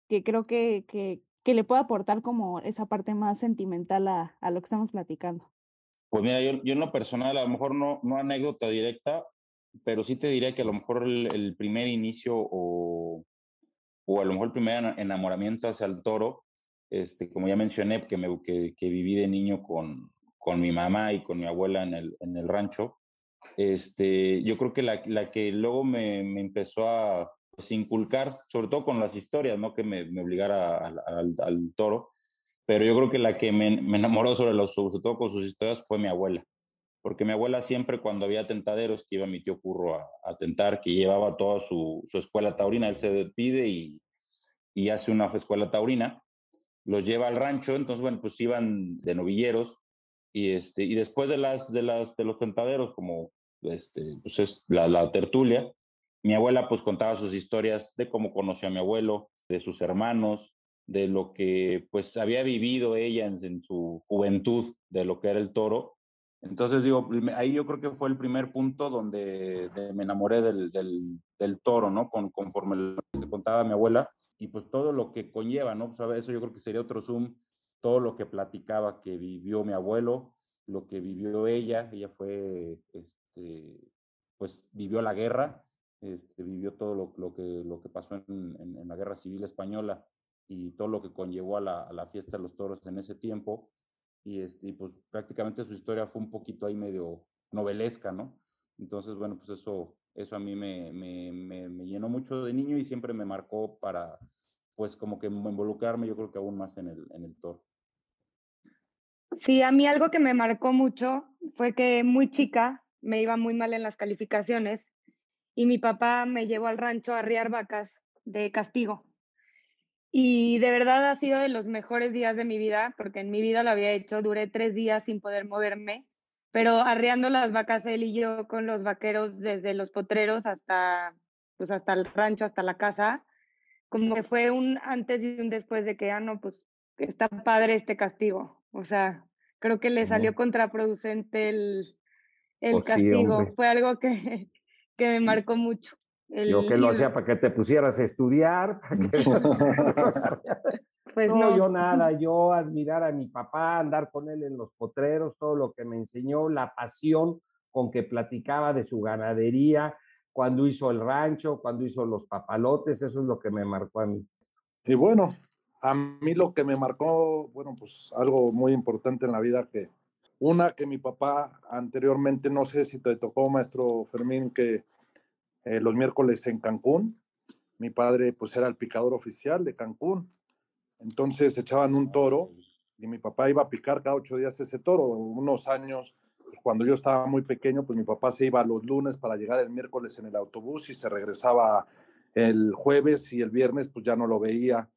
que creo que, que, que le pueda aportar como esa parte más sentimental a, a lo que estamos platicando. Pues mira, yo, yo, en lo personal, a lo mejor no, no anécdota directa, pero sí te diría que a lo mejor el, el primer inicio o, o, a lo mejor el primer enamoramiento hacia el toro, este, como ya mencioné, que, me, que, que viví de niño con, con mi mamá y con mi abuela en el, en el rancho, este, yo creo que la, la que luego me, me empezó a pues, inculcar, sobre todo con las historias, no que me, me obligara al, al, toro, pero yo creo que la que me, me enamoró sobre, los, sobre todo con sus historias fue mi abuela, porque mi abuela siempre cuando había tentaderos, que iba mi tío Curro a, a tentar, que llevaba toda su, su, escuela taurina, él se despide y, y hace una escuela taurina, los lleva al rancho, entonces bueno, pues iban de novilleros, y, este, y después de, las, de, las, de los tentaderos, como este, pues es la, la, tertulia. Mi abuela pues contaba sus historias de cómo conoció a mi abuelo, de sus hermanos, de lo que pues había vivido ella en, su juventud, de lo que era el toro. Entonces digo, ahí yo creo que fue el primer punto donde me enamoré del, del, toro, ¿no? Con, conforme lo contaba mi abuela y pues todo lo que conlleva, ¿no? Pues eso yo creo que sería otro Zoom, todo lo que platicaba que vivió mi abuelo, lo que vivió ella, ella fue, este, pues vivió la guerra, este, vivió todo lo, lo, que, lo que pasó en, en, la guerra civil española y todo lo que conllevó a la, a la fiesta de los toros en ese tiempo. Y, este, pues prácticamente su historia fue un poquito ahí medio novelesca, ¿no? Entonces, bueno, pues eso, eso a mí me, me, me, me llenó mucho de niño y siempre me marcó para, pues como que involucrarme yo creo que aún más en el, en el toro. Sí, a mí algo que me marcó mucho fue que muy chica me iba muy mal en las calificaciones y mi papá me llevó al rancho a arriar vacas de castigo. Y de verdad ha sido de los mejores días de mi vida, porque en mi vida lo había hecho, duré tres días sin poder moverme, pero arriando las vacas él y yo con los vaqueros desde los potreros hasta, pues hasta el rancho, hasta la casa, como que fue un antes y un después de que, ah, no, pues está padre este castigo. O sea, creo que le salió contraproducente el, el Pues castigo. Fue algo que, que me marcó mucho. El Yo que lo hacía para que te pusieras a estudiar. para que- Pues no, no. yo nada, yo admirar a mi papá, andar con él en los potreros, todo lo que me enseñó, la pasión con que platicaba de su ganadería, cuando hizo el rancho, cuando hizo los papalotes, eso es lo que me marcó a mí. Y bueno, a mí lo que me marcó, bueno, pues algo muy importante en la vida que una que mi papá anteriormente, no sé si te tocó, maestro Fermín, que eh, los miércoles en Cancún, mi padre pues era el picador oficial de Cancún. Entonces echaban un toro y mi papá iba a picar cada ocho días ese toro. Unos años, pues, cuando yo estaba muy pequeño, pues mi papá se iba los lunes para llegar el miércoles en el autobús y se regresaba el jueves y el viernes pues ya no lo veía.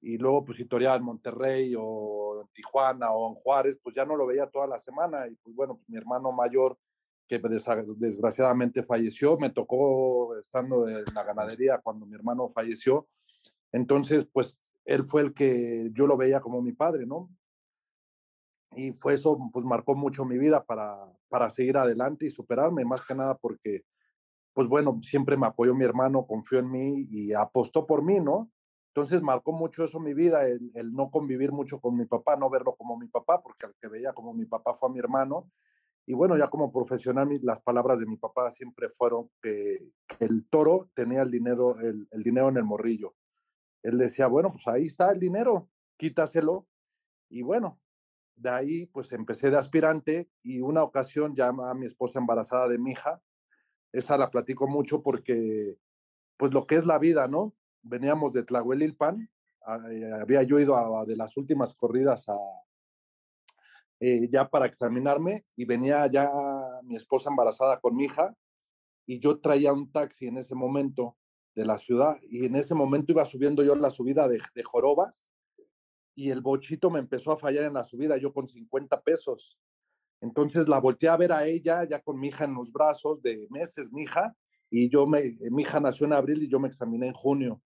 Y luego pues si toreaba en Monterrey o en Tijuana o en Juárez, pues ya no lo veía toda la semana. Y pues bueno, pues, mi hermano mayor, que desgraciadamente falleció, me tocó estando en la ganadería cuando mi hermano falleció. Entonces, pues él fue el que yo lo veía como mi padre, ¿no? Y fue eso, pues marcó mucho mi vida para, para seguir adelante y superarme, más que nada porque, pues bueno, siempre me apoyó mi hermano, confió en mí y apostó por mí, ¿no? Entonces marcó mucho eso mi vida, el, el no convivir mucho con mi papá, no verlo como mi papá, porque al que veía como mi papá fue a mi hermano. Y bueno, ya como profesional, las palabras de mi papá siempre fueron que, el toro tenía el dinero, el, dinero en el morrillo. Él decía, bueno, pues ahí está el dinero, quítaselo. Y bueno, de ahí pues empecé de aspirante y una ocasión llama a mi esposa embarazada de mi hija. Esa la platico mucho porque pues lo que es la vida, ¿no? Veníamos de Tlahuelilpan, a- eh, había yo ido de las últimas corridas a, eh, ya para examinarme y venía ya mi esposa embarazada con mi hija y yo traía un taxi en ese momento de la ciudad y en ese momento iba subiendo yo la subida de, de Jorobas y el bochito me empezó a fallar en la subida, yo con 50 pesos. Entonces la volteé a ver a ella, ya con mi hija en los brazos, de meses mi hija, y yo me, mi hija nació en abril y yo me examiné en junio.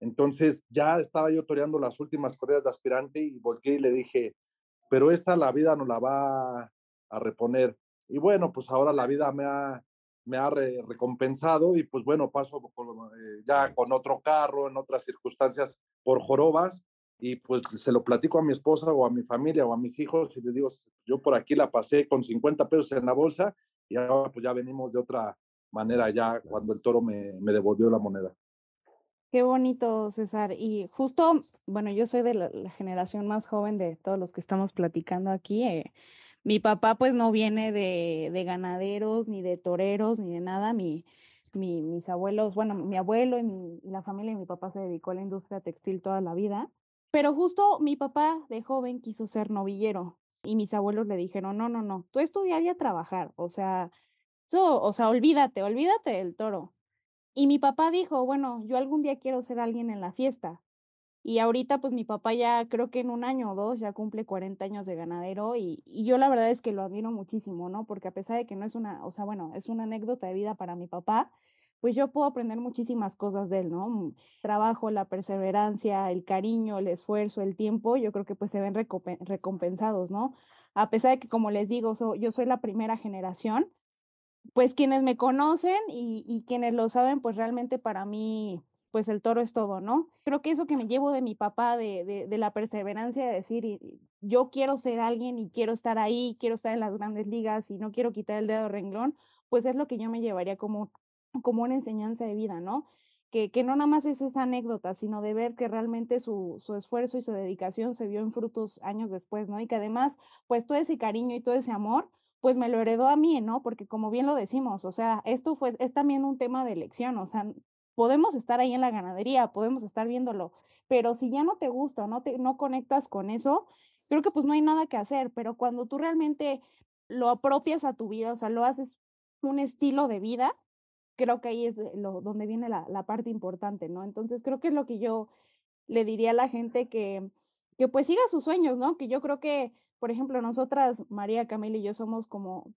Entonces ya estaba yo toreando las últimas corridas de aspirante y volteé y le dije, pero esta la vida no la va a reponer. Y bueno, pues ahora la vida me ha, me ha re- recompensado y pues bueno, paso eh, ya con otro carro, en otras circunstancias, por jorobas y pues se lo platico a mi esposa o a mi familia o a mis hijos y les digo, yo por aquí la pasé con 50 pesos en la bolsa y ahora pues ya venimos de otra manera ya cuando el toro me, me devolvió la moneda. Qué bonito, César. Y justo, bueno, yo soy de la, generación más joven de todos los que estamos platicando aquí. eh, mi papá pues no viene de, de ganaderos, ni de toreros, ni de nada. Mi, mi- mis abuelos, bueno, mi abuelo y, mi- la familia de mi papá se dedicó a la industria textil toda la vida. Pero justo mi papá de joven quiso ser novillero y mis abuelos le dijeron, no, no, no, tú estudiar y a trabajar. O sea, o sea, olvídate, olvídate del toro. Y mi papá dijo, bueno, yo algún día quiero ser alguien en la fiesta. Y ahorita, pues mi papá ya creo que en un año o dos ya cumple 40 años de ganadero y, y yo la verdad es que lo admiro muchísimo, ¿no? Porque a pesar de que no es una, o sea, bueno, es una anécdota de vida para mi papá, pues yo puedo aprender muchísimas cosas de él, ¿no? Mm, Trabajo, la perseverancia, el cariño, el esfuerzo, el tiempo, yo creo que pues se ven recompe- recompensados, ¿no? A pesar de que, como les digo, yo soy la primera generación, pues quienes me conocen y, y quienes lo saben, pues realmente para mí, pues el toro es todo, ¿no? Creo que eso que me llevo de mi papá, de, de, la perseverancia, de decir, yo quiero ser alguien y quiero estar ahí, quiero estar en las grandes ligas y no quiero quitar el dedo renglón, pues es lo que yo me llevaría como, como una enseñanza de vida, ¿no? Que, que no nada más es esa anécdota, sino de ver que realmente su, su esfuerzo y su dedicación se vio en frutos años después, ¿no? Y que además, pues todo ese cariño y todo ese amor, pues me lo heredó a mí, ¿no? Porque como bien lo decimos, o sea, esto fue, es también un tema de elección, o sea, podemos estar ahí en la ganadería, podemos estar viéndolo, pero si ya no te gusta no te, no conectas con eso, creo que pues no hay nada que hacer, pero cuando tú realmente lo apropias a tu vida, o sea, lo haces un estilo de vida, creo que ahí es lo, donde viene la, la parte importante, ¿no? Entonces creo que es lo que yo le diría a la gente que, que pues siga sus sueños, ¿no? Que yo creo que, por ejemplo, nosotras, María, Camila y yo somos como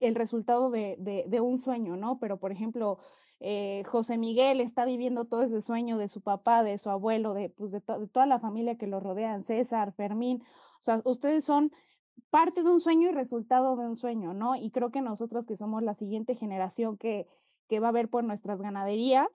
el resultado de, un sueño, ¿no? Pero, por ejemplo, eh, José Miguel está viviendo todo ese sueño de su papá, de su abuelo, de, pues, de toda la familia que lo rodean, César, Fermín, o sea, ustedes son parte de un sueño y resultado de un sueño, ¿no? Y creo que nosotros que somos la siguiente generación que, que va a ver por nuestras ganaderías,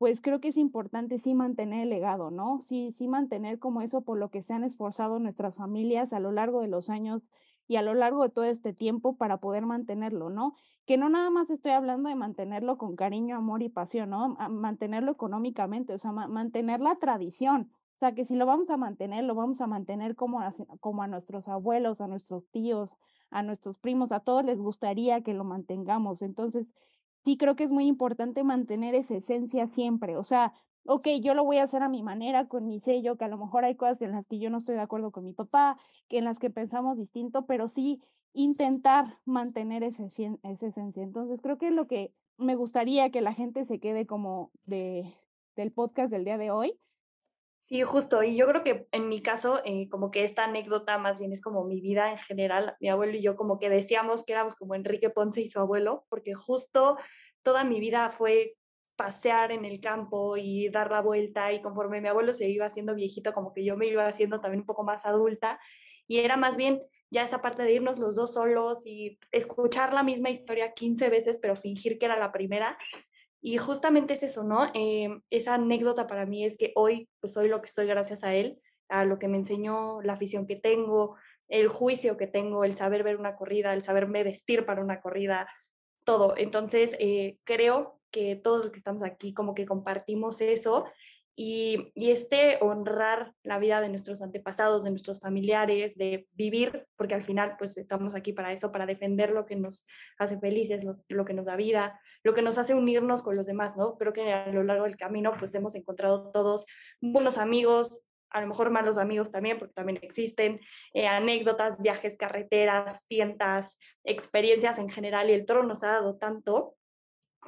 pues creo que es importante sí mantener el legado, ¿no? Sí, sí mantener como eso por lo que se han esforzado nuestras familias a lo largo de los años y a lo largo de todo este tiempo para poder mantenerlo, ¿no? Que no nada más estoy hablando de mantenerlo con cariño, amor y pasión, ¿no? Mantenerlo económicamente, o sea, mantener la tradición. O sea, que si lo vamos a mantener, lo vamos a mantener como a, nuestros abuelos, a nuestros tíos, a nuestros primos, a todos les gustaría que lo mantengamos. Entonces, sí creo que es muy importante mantener esa esencia siempre. O sea, ok, yo lo voy a hacer a mi manera, con mi sello, que a lo mejor hay cosas en las que yo no estoy de acuerdo con mi papá, que en las que pensamos distinto, pero sí intentar mantener esa, esa esencia. Entonces, creo que es lo que me gustaría que la gente se quede como de, del podcast del día de hoy, Sí, justo. Y yo creo que en mi caso, eh, como que esta anécdota más bien es como mi vida en general. Mi abuelo y yo como que decíamos que éramos como Enrique Ponce y su abuelo, porque justo toda mi vida fue pasear en el campo y dar la vuelta y conforme mi abuelo se iba haciendo viejito, como que yo me iba haciendo también un poco más adulta y era más bien ya esa parte de irnos los dos solos y escuchar la misma historia 15 veces, pero fingir que era la primera, y justamente es eso, ¿no? Em, esa anécdota para mí es que hoy, pues soy lo que soy gracias a él, a lo que me enseñó, la afición que tengo, el juicio que tengo, el saber ver una corrida, el saberme vestir para una corrida, todo. Entonces, eh, creo que todos los que estamos aquí como que compartimos eso y, este honrar la vida de nuestros antepasados, de nuestros familiares, de vivir, porque al final pues estamos aquí para eso, para defender lo que nos hace felices, lo, que nos da vida, lo que nos hace unirnos con los demás, ¿no? Creo que a lo largo del camino pues hemos encontrado todos buenos amigos, a lo mejor malos amigos también, porque también existen eh, anécdotas, viajes, carreteras, tiendas, experiencias en general, y el toro nos ha dado tanto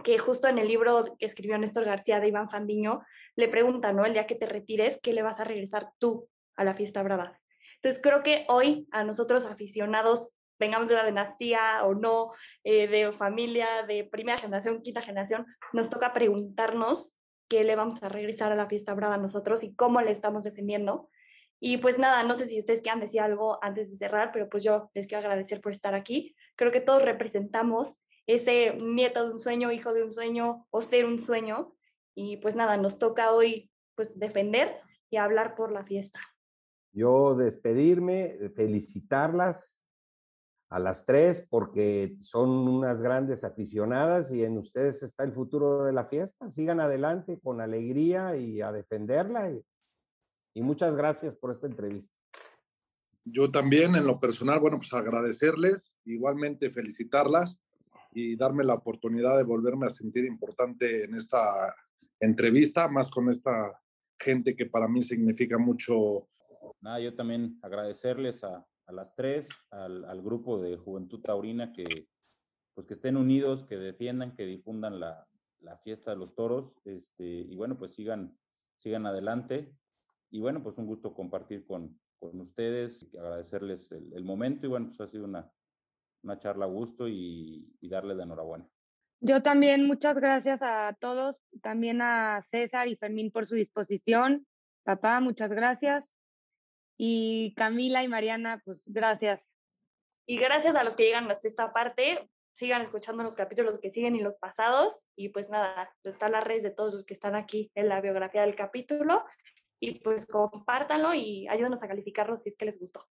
que justo en el libro que escribió Néstor García de Iván Fandiño, le pregunta, ¿no? El día que te retires, ¿qué le vas a regresar tú a la fiesta brava? Entonces creo que hoy a nosotros aficionados, tengamos de la dinastía o no, eh, de familia, de primera generación, quinta generación, nos toca preguntarnos qué le vamos a regresar a la fiesta brava a nosotros y cómo le estamos defendiendo. Y pues nada, no sé si ustedes quieran decir algo antes de cerrar, pero pues yo les quiero agradecer por estar aquí. Creo que todos representamos ese nieto de un sueño, hijo de un sueño o ser un sueño. Y pues nada, nos toca hoy pues defender y hablar por la fiesta. Yo despedirme, felicitarlas a las tres porque son unas grandes aficionadas y en ustedes está el futuro de la fiesta. Sigan adelante con alegría y a defenderla. Y, y muchas gracias por esta entrevista. Yo también, en lo personal, bueno, pues agradecerles, igualmente felicitarlas y darme la oportunidad de volverme a sentir importante en esta entrevista, más con esta gente que para mí significa mucho. Nada, yo también agradecerles a, a las tres, al, al, grupo de Juventud Taurina, que pues que estén unidos, que defiendan, que difundan la, la fiesta de los toros, este, y bueno, pues sigan, sigan adelante. Y bueno, pues un gusto compartir con, con ustedes, agradecerles el, el momento y bueno, pues ha sido una, una charla a gusto y, darle de enhorabuena. Yo también, muchas gracias a todos, también a César y Fermín por su disposición. Papá, muchas gracias. Y Camila y Mariana, pues gracias. Y gracias a los que llegan hasta esta parte. Sigan escuchando los capítulos que siguen y los pasados. Y pues nada, están las redes de todos los que están aquí en la biografía del capítulo. Y pues compártanlo y ayúdenos a calificarlo si es que les gustó.